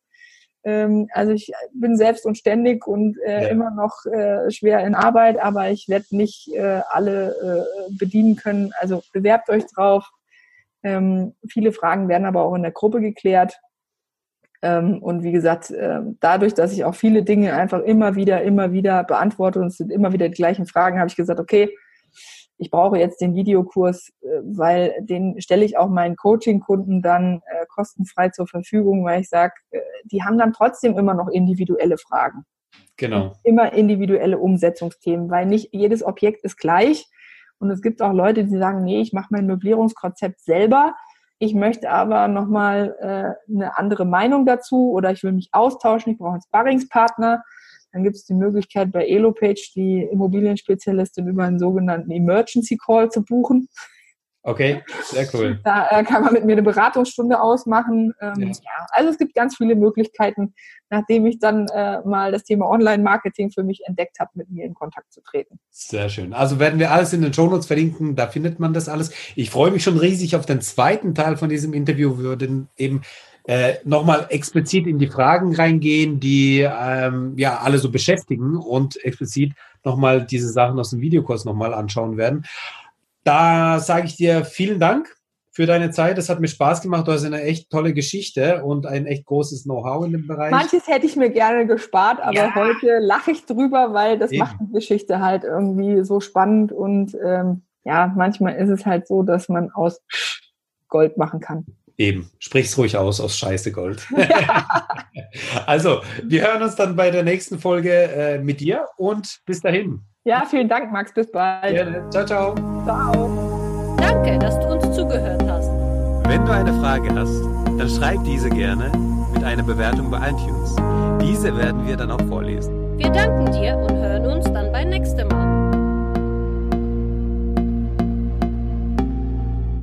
Ähm, also ich bin selbst und ständig und äh, ja. immer noch äh, schwer in Arbeit, aber ich werde nicht äh, alle äh, bedienen können. Also bewerbt euch drauf. Ähm, viele Fragen werden aber auch in der Gruppe geklärt. Ähm, und wie gesagt, äh, dadurch, dass ich auch viele Dinge einfach immer wieder, immer wieder beantworte und es sind immer wieder die gleichen Fragen, habe ich gesagt, okay, ich brauche jetzt den Videokurs, äh, weil den stelle ich auch meinen Coaching-Kunden dann äh, kostenfrei zur Verfügung, weil ich sage, äh, die haben dann trotzdem immer noch individuelle Fragen. Genau. Immer individuelle Umsetzungsthemen, weil nicht jedes Objekt ist gleich. Und es gibt auch Leute, die sagen, nee, ich mache mein Möblierungskonzept selber. Ich möchte aber nochmal äh, eine andere Meinung dazu oder ich will mich austauschen, ich brauche einen Sparringspartner. Dann gibt es die Möglichkeit bei EloPage die Immobilienspezialistin über einen sogenannten Emergency Call zu buchen. Okay, sehr cool. Da äh, kann man mit mir eine Beratungsstunde ausmachen. Ähm, ja. ja. also es gibt ganz viele Möglichkeiten, nachdem ich dann äh, mal das Thema Online-Marketing für mich entdeckt habe, mit mir in Kontakt zu treten. Sehr schön. Also werden wir alles in den Shownotes verlinken, da findet man das alles. Ich freue mich schon riesig auf den zweiten Teil von diesem Interview. Wir würden eben äh, nochmal explizit in die Fragen reingehen, die ähm, ja alle so beschäftigen und explizit nochmal diese Sachen aus dem Videokurs nochmal anschauen werden. Da sage ich dir vielen Dank für deine Zeit. Es hat mir Spaß gemacht. Du hast eine echt tolle Geschichte und ein echt großes Know-how in dem Bereich. Manches hätte ich mir gerne gespart, aber ja. heute lache ich drüber, weil das Eben. macht die Geschichte halt irgendwie so spannend und ähm, ja, manchmal ist es halt so, dass man aus Gold machen kann. Eben, sprich's ruhig aus, aus Scheiße Gold. also, wir hören uns dann bei der nächsten Folge äh, mit dir und bis dahin. Ja, vielen Dank, Max. Bis bald. Gerne. Ciao, ciao. Ciao. Danke, dass du uns zugehört hast. Wenn du eine Frage hast, dann schreib diese gerne mit einer Bewertung bei iTunes. Diese werden wir dann auch vorlesen. Wir danken dir und hören uns dann beim nächsten Mal.